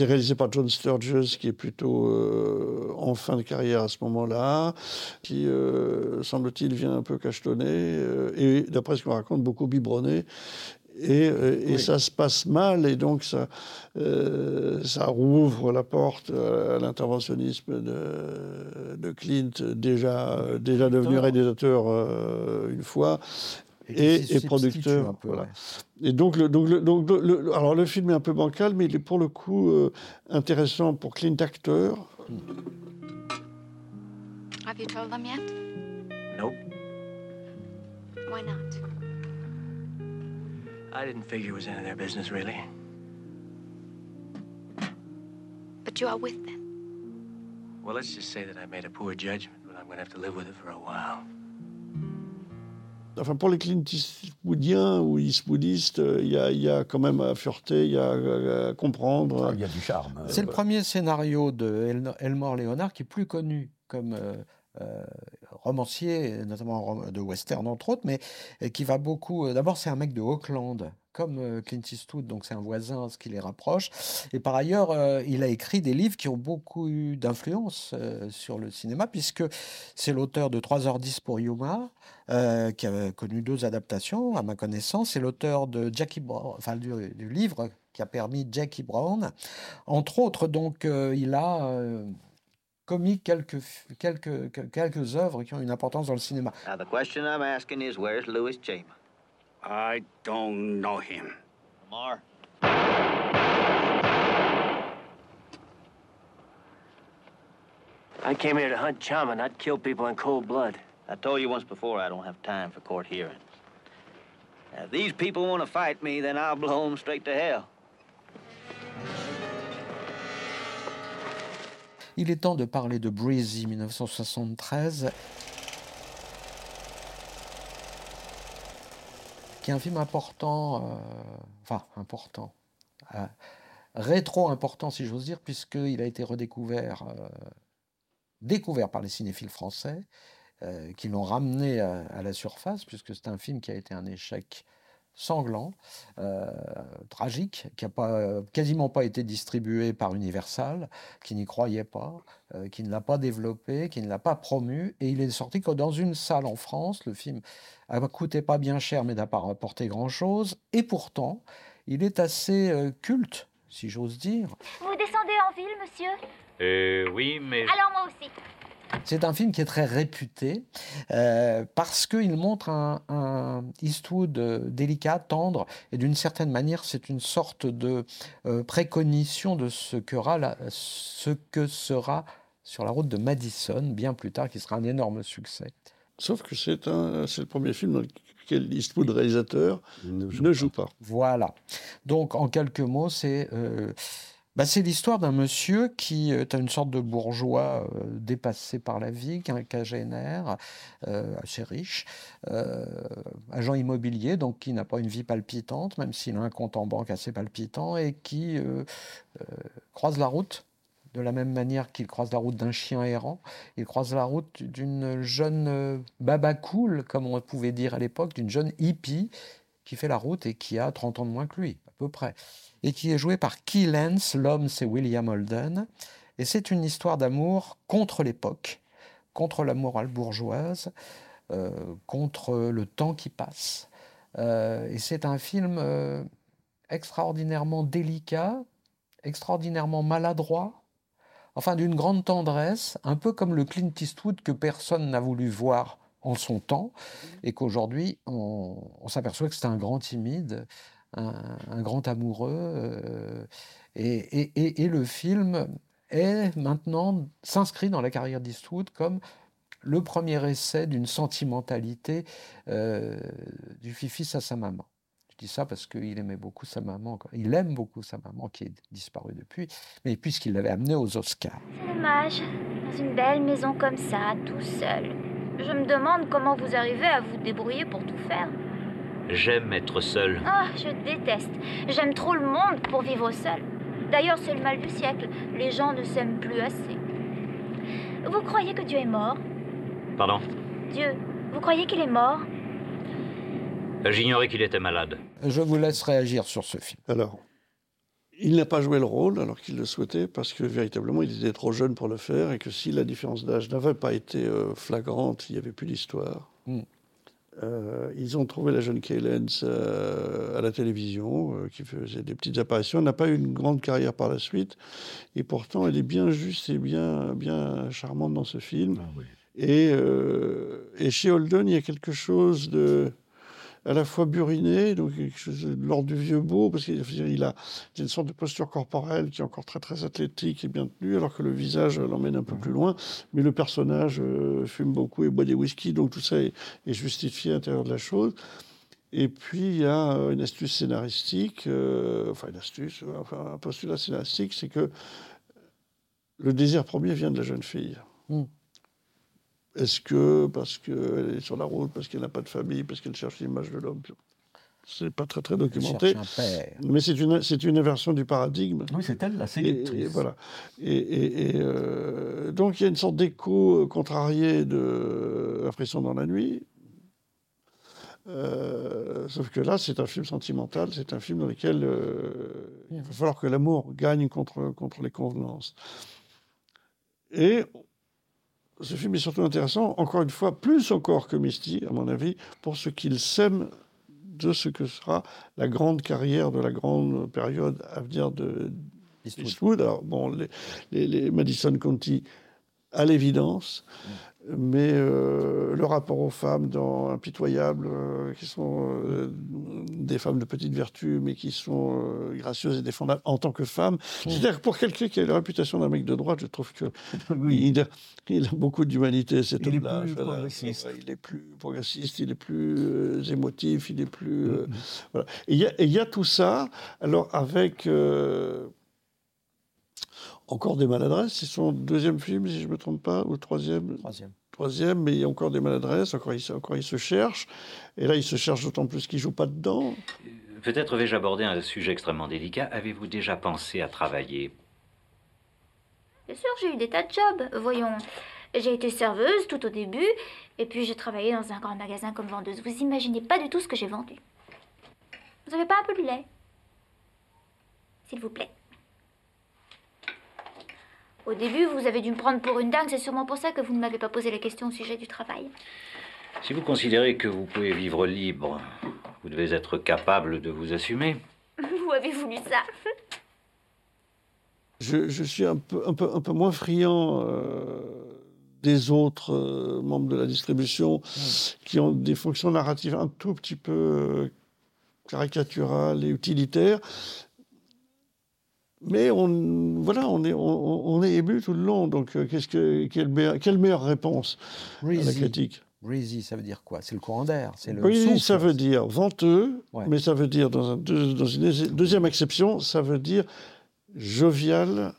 Réalisé par John Sturges, qui est plutôt euh, en fin de carrière à ce moment-là, qui, semble-t-il, vient un peu cachetonner, et d'après ce qu'on raconte, beaucoup biberonné. Et, et ça se passe mal, et donc ça, ça rouvre la porte à l'interventionnisme de, de, Clint, déjà, déjà devenu réalisateur une fois, et, producteur. Et donc, le, donc, donc le, alors le film est un peu bancal, mais il est pour le coup euh, intéressant pour Clint acteur. Have you told them yet? Nope. Why not? I didn't figure it was any of their business, really. But you are with them. Well, let's just say that I made a poor judgment, but I'm going to have to live with it for a while. Enfin, pour les Clint Eastwoodiens ou Eastwoodistes, euh, il y, a, quand même à fureter, il y a à comprendre. Ah, il y a du charme. C'est le premier scénario de Elmore Leonard qui est plus connu comme euh, euh, romancier, notamment de western entre autres, mais qui va beaucoup. D'abord, c'est un mec de Auckland, comme Clint Eastwood, donc c'est un voisin, ce qui les rapproche. Et par ailleurs, il a écrit des livres qui ont beaucoup eu d'influence sur le cinéma, puisque c'est l'auteur de 3h10 pour Yuma, qui a connu deux adaptations, à ma connaissance. C'est l'auteur de Jackie Brown, enfin du, livre qui a permis Jackie Brown. Entre autres, donc, il a commis quelques, quelques, quelques œuvres qui ont une importance dans le cinéma. Now the question I'm asking is, where's? I don't know him. Lamar? I came here to hunt Chama, not kill people in cold blood. I told you once before I don't have time for court hearings. Now, if these people want to fight me, then I'll blow them straight to hell. Il est temps de parler de Breezy 1973. Qui est un film important, euh, enfin important, euh, rétro important si j'ose dire, puisqu'il a été redécouvert, euh, découvert par les cinéphiles français, qui l'ont ramené à, la surface, puisque c'est un film qui a été un échec sanglant, tragique, qui n'a pas, quasiment pas été distribué par Universal, qui n'y croyait pas, qui ne l'a pas développé, qui ne l'a pas promu, et il est sorti que dans une salle en France. Le film ne coûté pas bien cher, mais n'a pas rapporté grand-chose. Et pourtant, il est assez euh, culte, si j'ose dire. Vous descendez en ville, monsieur? Euh, Oui, mais... Alors moi aussi. C'est un film qui est très réputé euh, parce qu'il montre un, un Eastwood euh, délicat, tendre, et d'une certaine manière, c'est une sorte de préconition de ce que, ce que sera sur la route de Madison, bien plus tard, qui sera un énorme succès. Sauf que c'est le premier film dans lequel Eastwood, réalisateur, ne joue, pas. Voilà. Donc, en quelques mots, c'est euh, bah, l'histoire d'un monsieur qui est une sorte de bourgeois euh, dépassé par la vie, qui un cagénaire, euh, assez riche, agent immobilier, donc qui n'a pas une vie palpitante, même s'il a un compte en banque assez palpitant, et qui croise la route. De la même manière qu'il croise la route d'un chien errant, il croise la route d'une jeune euh, baba cool, comme on pouvait dire à l'époque, d'une jeune hippie qui fait la route et qui a 30 ans de moins que lui, à peu près, et qui est jouée par Key Lance, l'homme c'est William Holden, et c'est une histoire d'amour contre l'époque, contre la morale bourgeoise, euh, contre le temps qui passe, euh, et c'est un film extraordinairement délicat, extraordinairement maladroit, enfin d'une grande tendresse, un peu comme le Clint Eastwood que personne n'a voulu voir en son temps, et qu'aujourd'hui on, s'aperçoit que c'est un grand timide, un, grand amoureux, euh, et, le film est maintenant s'inscrit dans la carrière d'Eastwood comme le premier essai d'une sentimentalité euh, du fils à sa maman dis ça parce qu'il aimait beaucoup sa maman. Il aime beaucoup sa maman qui est disparue depuis, mais puisqu'il l'avait amenée aux Oscars. C'est dommage, dans une belle maison comme ça, tout seul. Je me demande comment vous arrivez à vous débrouiller pour tout faire. J'aime être seul. Ah, je déteste. J'aime trop le monde pour vivre seul. D'ailleurs, c'est le mal du siècle. Les gens ne s'aiment plus assez. Vous croyez que Dieu est mort? Pardon? Dieu, vous croyez qu'il est mort? J'ignorais qu'il était malade. Je vous laisse réagir sur ce film. Alors, il n'a pas joué le rôle alors qu'il le souhaitait parce que véritablement il était trop jeune pour le faire et que si la différence d'âge n'avait pas été euh, flagrante, il n'y avait plus d'histoire. Mm. Euh, ils ont trouvé la jeune Kay Lance euh, à la télévision, euh, qui faisait des petites apparitions. Elle n'a pas eu une grande carrière par la suite, et pourtant elle est bien juste et bien, bien charmante dans ce film. Ah oui. Et, et chez Holden, il y a quelque chose de à la fois buriné, donc quelque chose de l'ordre du vieux beau, parce qu'il il a une sorte de posture corporelle qui est encore très très athlétique et bien tenue, alors que le visage l'emmène un peu plus loin. Mais le personnage euh, fume beaucoup et boit des whisky, donc tout ça est, est justifié à l'intérieur de la chose. Et puis il y a euh, une astuce scénaristique, euh, enfin une astuce, enfin un postulat scénaristique, c'est que le désir premier vient de la jeune fille. Mm. Est-ce que parce qu'elle est sur la route, parce qu'elle n'a pas de famille, parce qu'elle cherche l'image de l'homme C'est pas très très Elle documenté. cherche un père. Mais c'est une, c'est une inversion du paradigme. Oui, c'est elle la séductrice. et voilà. Et, et- et, euh, donc il y a une sorte d'écho contrarié de La pression dans la nuit. Euh, sauf que là, c'est un film sentimental, c'est un film dans lequel euh, il va falloir que l'amour gagne contre, contre les convenances. Et ce film est surtout intéressant, encore une fois, plus encore que Misty, à mon avis, pour ce qu'il sème de ce que sera la grande carrière de la grande période à venir de Eastwood. Alors, bon, les, les- les Madison County, à l'évidence, mais euh, le rapport aux femmes dans Impitoyable, euh, qui sont euh, des femmes de petite vertu, mais qui sont gracieuses et défendables en tant que femmes. C'est-à-dire que pour quelqu'un qui a la réputation d'un mec de droite, je trouve que (laughs) il, a, il a beaucoup d'humanité, cet homme-là. Il est plus progressiste, il est plus émotif, il est plus... euh, voilà. Et il y, a- et il y a tout ça, alors avec... encore des maladresses, c'est son deuxième film, si je ne me trompe pas, ou troisième, Troisième. troisième, mais il y a encore des maladresses, encore il, se- encore il se cherche, et là il se cherche d'autant plus qu'il joue pas dedans. Peut-être vais-je aborder un sujet extrêmement délicat. Avez-vous déjà pensé à travailler? Bien sûr, j'ai eu des tas de jobs. Voyons, j'ai été serveuse tout au début, et puis j'ai travaillé dans un grand magasin comme vendeuse. Vous imaginez pas du tout ce que j'ai vendu. Vous avez pas un peu de lait? S'il vous plaît. Au début, vous avez dû me prendre pour une dingue, c'est sûrement pour ça que vous ne m'avez pas posé la question au sujet du travail. Si vous considérez que vous pouvez vivre libre, vous devez être capable de vous assumer. Vous avez voulu ça? Je, je suis un peu, un, peu, un peu moins friand euh, des autres euh, membres de la distribution qui ont des fonctions narratives un tout petit peu euh, caricaturales et utilitaires. Mais on, voilà, on est, on, on est ému tout le long. Donc, euh, qu'est-ce que, quelle, meilleure, quelle meilleure réponse à la Breezy. critique? Breezy, ça veut dire quoi? C'est le courant d'air. C'est le Oui, souffle. ça veut dire venteux, Ouais. mais ça veut dire, dans, un deux- dans une deuxi- deuxième acception, ça veut dire jovial,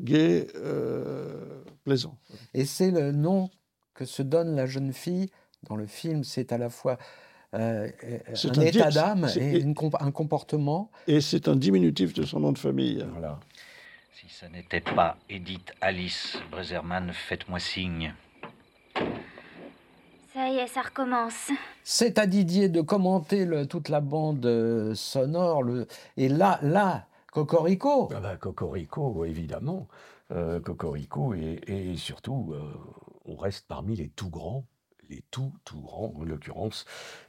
gai, euh, plaisant. Et c'est le nom que se donne la jeune fille dans le film. C'est à la fois euh, euh, C'est un un état d'âme et une un comportement. Et c'est un diminutif de son nom de famille. Voilà. Si ça n'était pas Edith Alice Breserman, faites-moi signe. Ça y est, ça recommence. C'est à Didier de commenter le- toute la bande euh, sonore. Le, et là, là, Cocorico. Ah bah, Cocorico, évidemment. Euh, Cocorico, et, et surtout, euh, on reste parmi les tout grands, les tout, tout grands. En l'occurrence,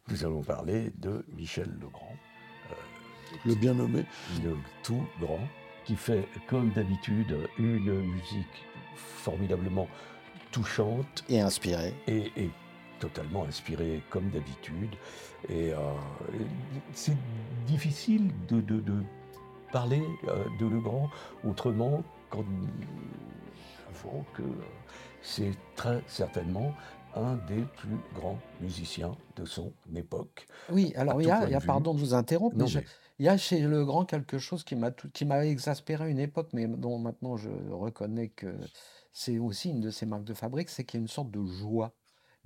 nous allons parler de Michel Legrand. euh, Le bien nommé. le tout grand, qui fait, comme d'habitude, une musique formidablement touchante Et inspiré. et, et totalement inspirée, comme d'habitude. Et euh, c'est difficile de, de- de parler euh, de Legrand autrement qu'en que c'est très certainement un des plus grands musiciens de son époque. Oui, alors il y a, y pardon de vous interrompre, mais je- il y a chez Legrand quelque chose qui m'a tout- qui m'a exaspéré à une époque, mais dont maintenant je reconnais que c'est aussi une de ses marques de fabrique, c'est qu'il y a une sorte de joie,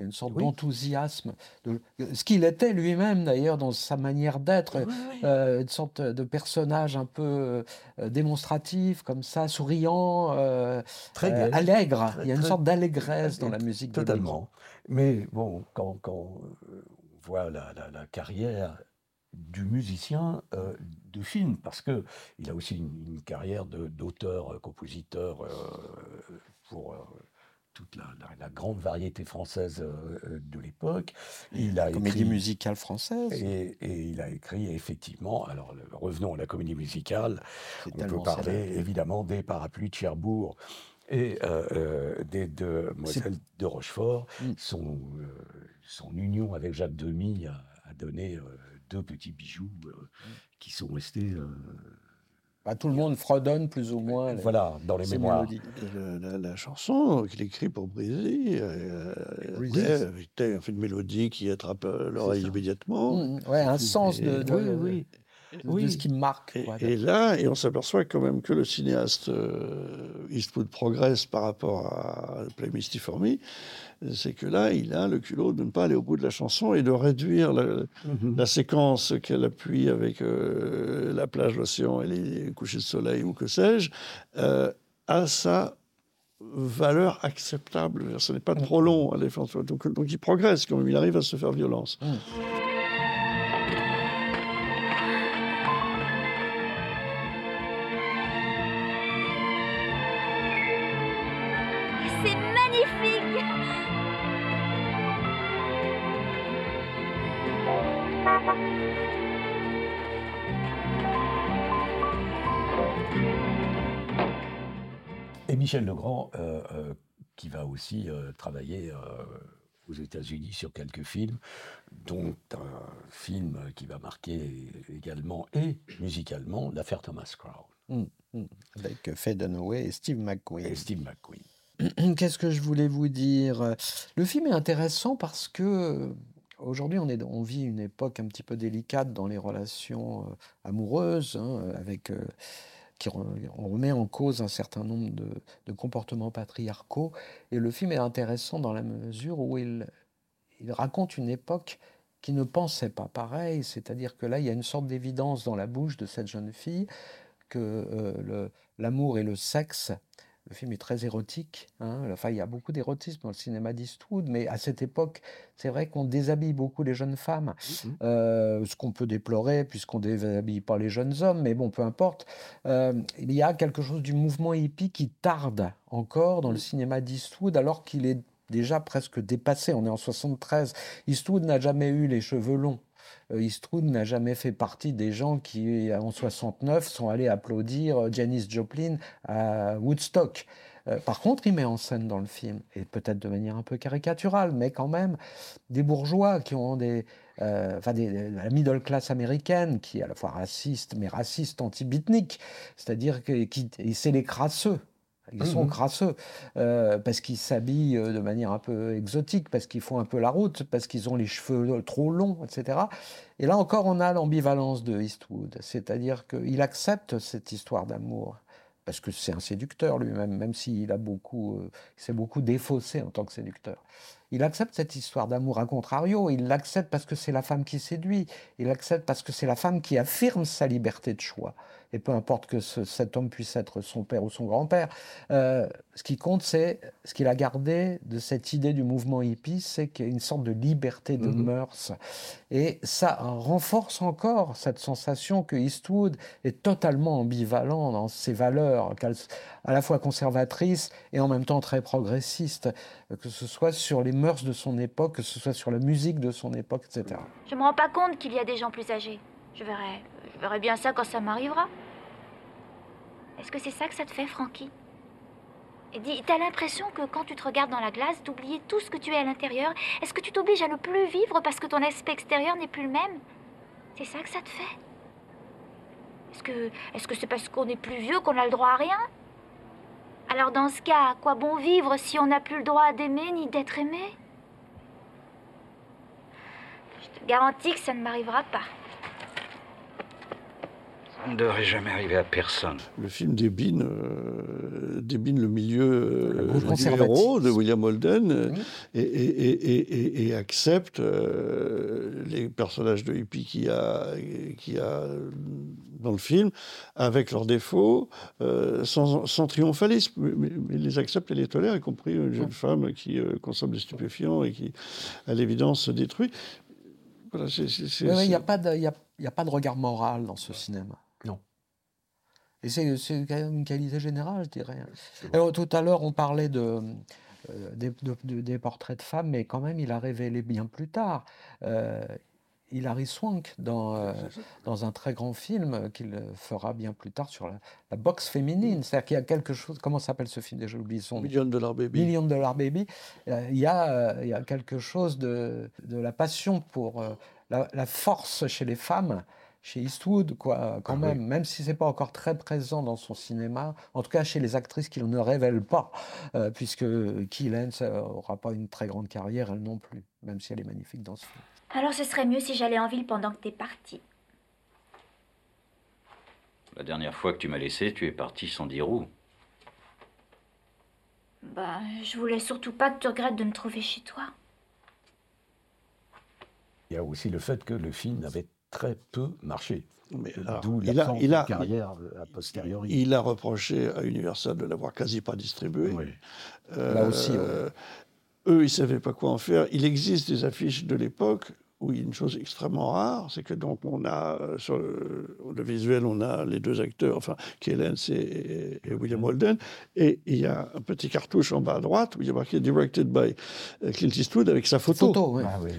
il y a une sorte Oui. d'enthousiasme, de, ce qu'il était lui-même d'ailleurs dans sa manière d'être, euh, une sorte de personnage un peu euh, démonstratif, comme ça, souriant, euh, Très euh, allègre. Très- il y a une très- sorte d'allégresse dans la musique de Legrand. Totalement. Mais bon, quand, quand on voit la, la- la carrière du musicien euh, de film, parce que il a aussi une, une carrière de- d'auteur, compositeur euh, pour toute la, la- la grande variété française euh, euh, de l'époque. Il a Comédie écrit- musicale française. et, et il a écrit effectivement, alors revenons à la comédie musicale, on peut parler évidemment des parapluies de Cherbourg et euh, euh, des demoiselles de Rochefort. Mm. Son, euh, son union avec Jacques Demy a, a donné deux petits bijoux euh, Mm. qui sont restés Bah, tout le monde fredonne plus ou moins. les- voilà, dans les mémoires. la, la chanson qu'il écrit pour Brisy, euh, Brisy, était- une mélodie qui attrape euh, l'oreille immédiatement. Mm, mm, ouais, un sens de, de- Oui, de- oui. de Oui. ce qui marque. Et, quoi. et là, et on s'aperçoit quand même que le cinéaste euh, Eastwood progresse par rapport à Play Misty for Me, c'est que là, il a le culot de ne pas aller au bout de la chanson et de réduire la, Mhm. la séquence qu'elle appuie avec euh, la plage, l'océan et les couchers de soleil ou que sais-je, euh, à sa valeur acceptable. Ce n'est pas trop long à défendre. Donc, donc il progresse quand même, il arrive à se faire violence. Michel Legrand, euh, euh, qui va aussi euh, travailler aux États-Unis sur quelques films, dont un film qui va marquer également et musicalement l'affaire Thomas Crown Mm, mm. Avec Faye Dunaway et Steve McQueen. et Steve McQueen. (clears throat) Qu'est-ce que je voulais vous dire? Le film est intéressant parce que aujourd'hui on, est, on vit une époque un petit peu délicate dans les relations amoureuses, hein, avec, qui remet en cause un certain nombre de, comportements patriarcaux. Et le film est intéressant dans la mesure où il, raconte une époque qui ne pensait pas pareil, c'est-à-dire que là il y a une sorte d'évidence dans la bouche de cette jeune fille que euh, l'amour et le sexe le film est très érotique. hein. Enfin, il y a beaucoup d'érotisme dans le cinéma d'Eastwood, mais à cette époque, c'est vrai qu'on déshabille beaucoup les jeunes femmes. Euh, ce qu'on peut déplorer, puisqu'on ne déshabille pas les jeunes hommes, mais bon, peu importe. Euh, il y a quelque chose du mouvement hippie qui tarde encore dans le cinéma d'Eastwood, alors qu'il est déjà presque dépassé. On est en 73. Eastwood n'a jamais eu les cheveux longs. Euh, Eastwood n'a jamais fait partie des gens qui, en 69, sont allés applaudir euh, Janis Joplin à Woodstock. Euh, par contre, il met en scène dans le film, et peut-être de manière un peu caricaturale, mais quand même, des bourgeois qui ont des, euh, enfin, la middle class américaine, qui est à la fois raciste, mais raciste anti-beatnik, c'est-à-dire que qui- c'est les crasseux. Ils sont Mhm. crasseux euh, parce qu'ils s'habillent euh, de manière un peu exotique, parce qu'ils font un peu la route, parce qu'ils ont les cheveux trop longs, etc. Et là encore, on a l'ambivalence de Eastwood, c'est-à-dire qu'il accepte cette histoire d'amour parce que c'est un séducteur lui-même, même s'il a beaucoup, euh, s'est beaucoup défaussé en tant que séducteur. Il accepte cette histoire d'amour à contrario, il l'accepte parce que c'est la femme qui séduit, il l'accepte parce que c'est la femme qui affirme sa liberté de choix. Et peu importe que ce- cet homme puisse être son père ou son grand-père, euh, ce qui compte, c'est ce qu'il a gardé de cette idée du mouvement hippie, c'est qu'il y a une sorte de liberté de Mhm. mœurs. Et ça renforce encore cette sensation que Eastwood est totalement ambivalent dans ses valeurs, à la fois conservatrices et en même temps très progressistes, que ce soit sur les mœurs de son époque, que ce soit sur la musique de son époque, etc. Je me rends pas compte qu'il y a des gens plus âgés. Je verrai, je verrai bien ça quand ça m'arrivera. Est-ce que c'est ça que ça te fait, Et dis, t'as l'impression que quand tu te regardes dans la glace, d'oublier tout ce que tu es à l'intérieur Est-ce que tu t'obliges à ne plus vivre parce que ton aspect extérieur n'est plus le même? C'est ça que ça te fait? Est-ce que est-ce que c'est parce qu'on est plus vieux qu'on a le droit à rien? Alors dans ce cas, à quoi bon vivre si on n'a plus le droit d'aimer ni d'être aimé? Je te garantis que ça ne m'arrivera pas. Ne devrait jamais arriver à personne. Le film débine, euh, débine le milieu euh, héros de William Holden euh, Oui. et, et- et- et- et accepte euh, les personnages de hippie qu'il y a, y a dans le film, avec leurs défauts, euh, sans, sans triomphalisme, mais, les accepte et les tolère, y compris une jeune femme qui euh, consomme des stupéfiants et qui, à l'évidence, se détruit Voilà, Oui, il n'y a pas de regard moral dans ce cinéma. Et c'est c'est quand même une qualité générale, je dirais. Alors, tout à l'heure, on parlait de, euh, des, de- de- des portraits de femmes, mais quand même, il a révélé bien plus tard. Euh, Hilary Swank dans, euh, dans un très grand film qu'il fera bien plus tard sur la, la boxe féminine. C'est-à-dire qu'il y a quelque chose. Comment s'appelle ce film déjà? J'ai oublié son. Million Dollar Baby. Million Dollar Baby. Euh, Il y, a, il y a quelque chose de, de la passion pour la, la force chez les femmes, chez Eastwood, quoi, quand Ah oui. même, même si c'est pas encore très présent dans son cinéma, en tout cas chez les actrices qu'il ne révèle pas, euh, puisque Key Lance n'aura pas une très grande carrière, elle non plus, même si elle est magnifique dans ce film. Alors ce serait mieux si j'allais en ville pendant que t'es parti. La dernière fois que tu m'as laissé, tu es parti sans dire où. Bah, je voulais surtout pas que tu regrettes de me trouver chez toi. Il y a aussi le fait que le film avait très peu marché. Mais D'où il a- il carrière euh, a posteriori. Il a reproché à Universal de l'avoir quasi pas distribué. Oui. Euh, Là aussi, oui. Eux, ils ne savaient pas quoi en faire. Il existe des affiches de l'époque où il y a une chose extrêmement rare, c'est que donc on a euh, sur le, le visuel, on a les deux acteurs, enfin Kellens et, et William Holden, et il y a un petit cartouche en bas à droite où il y a marqué Directed by euh, Clint Eastwood avec sa photo. Photo, oui. Ah oui.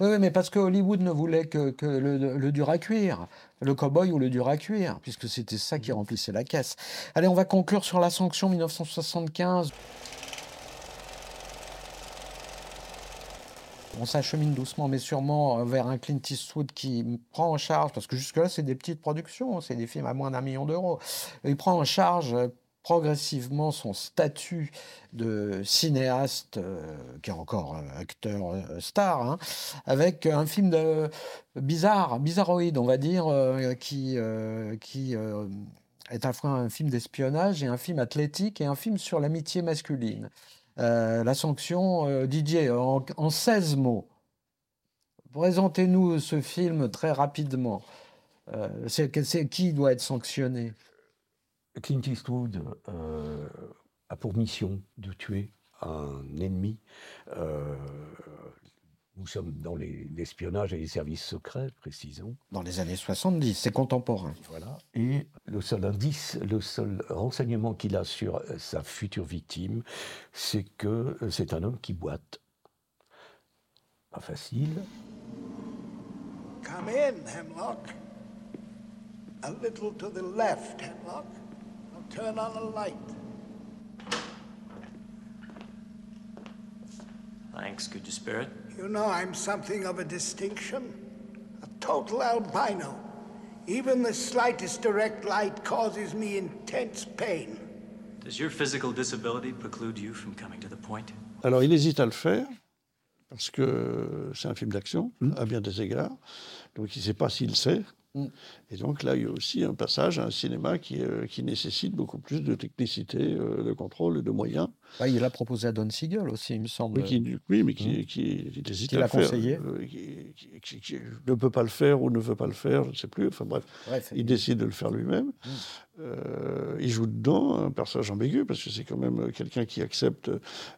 Oui, oui, mais parce que Hollywood ne voulait que, que le, le dur à cuire, le cow-boy ou le dur à cuire, puisque c'était ça qui remplissait la caisse. Allez, on va conclure sur la sanction 1975. On s'achemine doucement mais sûrement euh, vers un Clint Eastwood qui prend en charge, parce que jusque-là c'est des petites productions, c'est des films à moins d'un million d'euros, il prend en charge euh, progressivement son statut de cinéaste, euh, qui est encore acteur star, hein, avec un film bizarre, bizarroïde on va dire, qui, qui est à la fois un film d'espionnage et un film athlétique et un film sur l'amitié masculine. Euh, la sanction, euh, Didier, en, en 16 mots, présentez-nous ce film très rapidement. Euh, c'est qui doit être sanctionné? Clint Eastwood a pour mission de tuer un ennemi. Nous sommes dans les- l'espionnage et les services secrets, précisons. Dans les années 70, c'est contemporain. Voilà. Et le seul indice, le seul renseignement qu'il a sur euh, sa future victime, c'est que euh, c'est un homme qui boite. Pas facile. Come in, Hemlock. A little to the left, Hemlock. Turn on the light. Thanks, good spirit. You know I'm something of a distinction. A total albino. Even the slightest direct light causes me intense pain. Does your physical disability preclude you from coming to the point? Alors il hésite à le faire, parce que c'est un film d'action, à bien des égards. Donc il ne sait pas s'il sait. Mm. Et donc là, il y a aussi un passage à un cinéma qui, euh, qui nécessite beaucoup plus de technicité, euh, de contrôle et de moyens. Bah, il a proposé à Don Siegel aussi, il me semble. Oui, qui, oui, mais qui, Mm. qui, qui hésite Qui à l'a le faire. conseillé. euh, qui, ne peut pas le faire ou ne veut pas le faire, je ne sais plus. Enfin bref, Bref, il décide de le faire lui-même. Mm. Euh, il joue dedans un personnage ambigu parce que c'est quand même quelqu'un qui accepte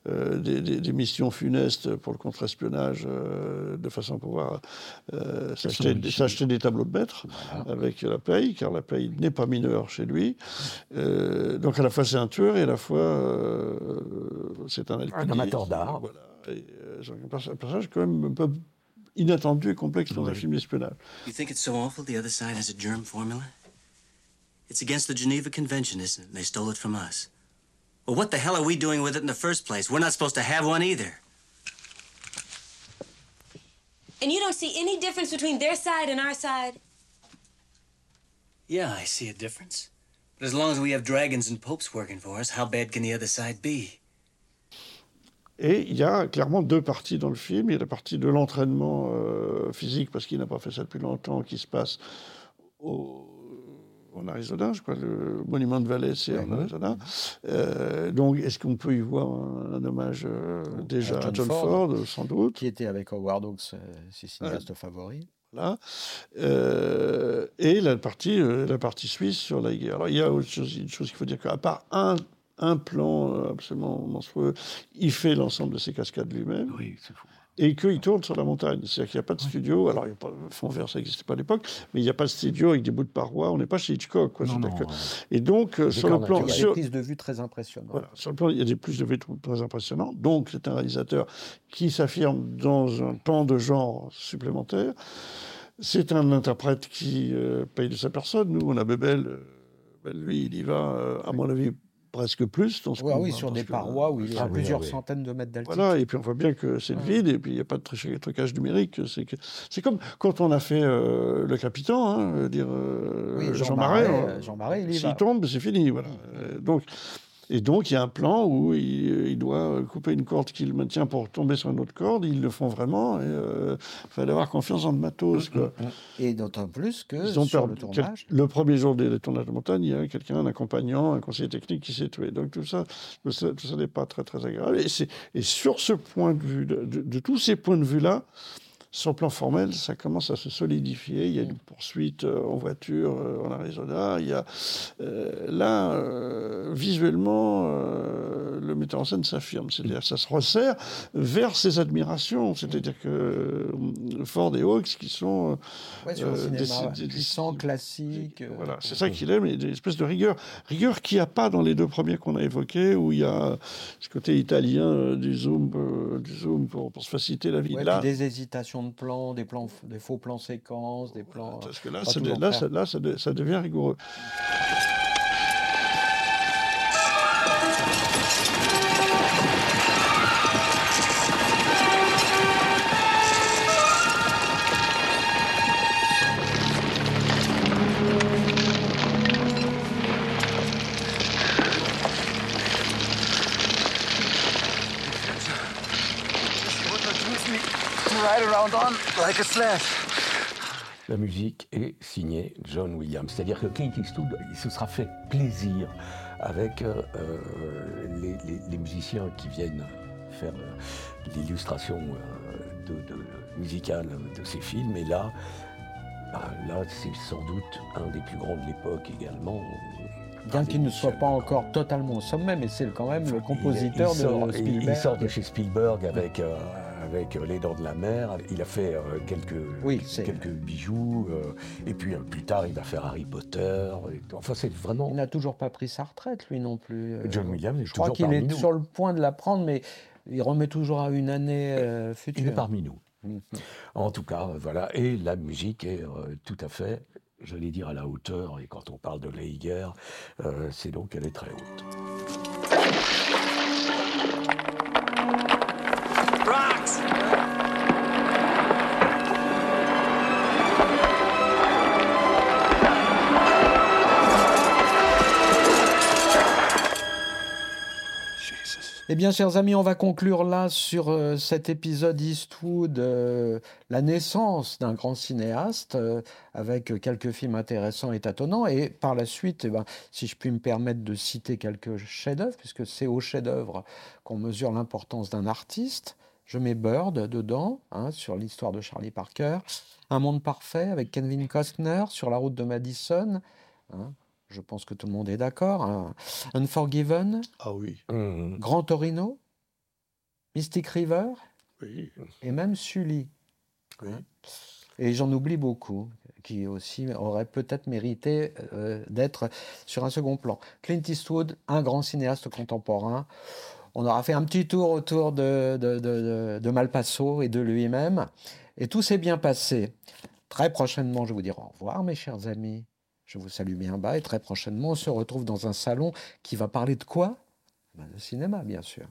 euh, des, des- des missions funestes pour le contre-espionnage euh, de façon à pouvoir euh, s'acheter des tableaux de maître avec la paye, car la paye n'est pas mineure chez lui. Euh, donc à la fois c'est un tueur et à la fois euh, c'est un alcoolique. amateur d'art. Voilà. Euh, un perso- un personnage quand même un peu inattendu et complexe dans un film d'espionnage. You think it's so awful the other side has a germ formula? It's against the Geneva Convention, isn't it? They stole it from us. Well, what the hell are we doing with it in the first place? We're not supposed to have one either. And you don't see any difference between their side and our side? Yeah, I see a difference. But as long as we have dragons and popes working for us, how bad can the other side be? Et il y a clairement deux parties dans le film. Il y a la partie de l'entraînement euh, physique, parce qu'il n'a pas fait ça depuis longtemps, qui se passe au- en Arizona, je crois, le monument de Vallée, c'est en Arizona. Euh, donc, est-ce qu'on peut y voir un, un hommage euh, déjà à John, Ford, sans doute Qui était avec Howard Hawks, euh, ses cinéastes favoris. Voilà. Euh, et la partie, euh, la partie suisse sur la guerre. Alors, il y a autre chose, une chose qu'il faut dire qu'à part un, un plan euh, absolument monstrueux, il fait l'ensemble de ses cascades lui-même. Oui, c'est fou. Et qu'il tourne sur la montagne. C'est-à-dire qu'il n'y a pas de studio. Alors, il y a pas, fond vert, ça n'existait pas à l'époque, mais il n'y a pas de studio avec des bouts de parois. On n'est pas chez Hitchcock. Quoi, Non, non, ouais. Et donc, euh, sur le plan. naturels. sur- Des prises de vue très impressionnantes. Voilà, sur le plan, il y a des prises de vue très impressionnantes. Donc, c'est un réalisateur qui s'affirme dans un pan de genre supplémentaire. C'est un interprète qui euh, paye de sa personne. Nous, on a Bebel. euh, ben, lui, il y va, euh, à mon avis, presque plus. Dans ce Ouais, oui, sur parce des parois où il y a Ah plusieurs oui. centaines de mètres d'altitude. Voilà, et puis on voit bien que c'est le vide, et puis il n'y a pas de truc- trucage numérique. C'est comme quand on a fait euh, Le Capitaine, hein, euh, dire, euh, Oui, Jean Jean Marais, Marais. euh, Jean Marais, il S'il tombe, c'est fini. Voilà. Euh, donc, et donc, il y a un plan où il, il doit couper une corde qu'il maintient pour tomber sur une autre corde. Ils le font vraiment. Il fallait avoir confiance dans le matos. Quoi. Et d'autant plus que Ils ont sur le quel- tournage, le premier jour des, des tournages de montagne, il y a quelqu'un, un accompagnant, un conseiller technique qui s'est tué. Donc tout ça, tout ça, n'est pas très très agréable. Et, sur ce point de vue, de, de- de tous ces points de vue-là, sur le plan formel, ça commence à se solidifier. Il y a une poursuite euh, en voiture euh, en Arizona. Il y a euh, là, visuellement, le metteur en scène s'affirme. C'est-à-dire, ça se resserre vers ses admirations. C'est-à-dire que Ford et Hawks, qui sont ouais, sur le des- des- des- puissant, classique. voilà, c'est ça qu'il aime, une espèce de rigueur. Rigueur qu'il n'y a pas dans les deux premiers qu'on a évoqués, où il y a ce côté italien du zoom, du zoom pour, pour se faciliter la vie. Ouais, là, des hésitations de plans, des, plans, des faux plans séquences, des plans. parce que là, pas ça, toujours là, ça- là, ça de- ça devient rigoureux. La musique est signée John Williams. C'est-à-dire que Clint Eastwood, il se sera fait plaisir avec euh, euh, les, les- les musiciens qui viennent faire euh, l'illustration euh, de, de- musicale de ces films. Et là, bah, là c'est sans doute un des plus grands de l'époque également. Bien qu'il ne soit pas encore totalement au sommet, mais c'est quand même le compositeur il, il sort, de il- Spielberg. Il sort de chez Spielberg avec, euh, avec euh, Les Dents de la Mer. Il a fait euh, quelques, quelques bijoux. euh, et puis plus tard, il va faire Harry Potter. enfin, c'est vraiment. Il n'a toujours pas pris sa retraite, lui non plus. John Williams est Je crois qu'il est nous. sur le point de la prendre, mais il remet toujours à une année euh, future. Il est parmi nous. Mhm. En tout cas, voilà. Et la musique est euh, tout à fait, je vais dire, à la hauteur. Et quand on parle de Leiger, euh, c'est donc qu'elle est très haute. Eh bien, chers amis, on va conclure là sur euh, cet épisode Eastwood, euh, la naissance d'un grand cinéaste, euh, avec quelques films intéressants et tâtonnants. Et par la suite, eh ben, si je puis me permettre de citer quelques chefs-d'œuvre, puisque c'est au chef-d'œuvre qu'on mesure l'importance d'un artiste. Je mets Bird dedans, hein, sur l'histoire de Charlie Parker. Un monde parfait avec Kevin Costner sur la route de Madison. hein. Je pense que tout le monde est d'accord. hein. Unforgiven. Ah oui. Grand Torino. Mystic River. Oui. Et même Sully. hein. Et j'en oublie beaucoup, qui aussi auraient peut-être mérité euh, d'être sur un second plan. Clint Eastwood, un grand cinéaste contemporain. On aura fait un petit tour autour de, de, de- de- de Malpasso et de lui-même. Et tout s'est bien passé. Très prochainement, je vous dire au revoir, mes chers amis. Je vous salue bien bas. Et très prochainement, on se retrouve dans un salon qui va parler de quoi? Ben, De cinéma, bien sûr.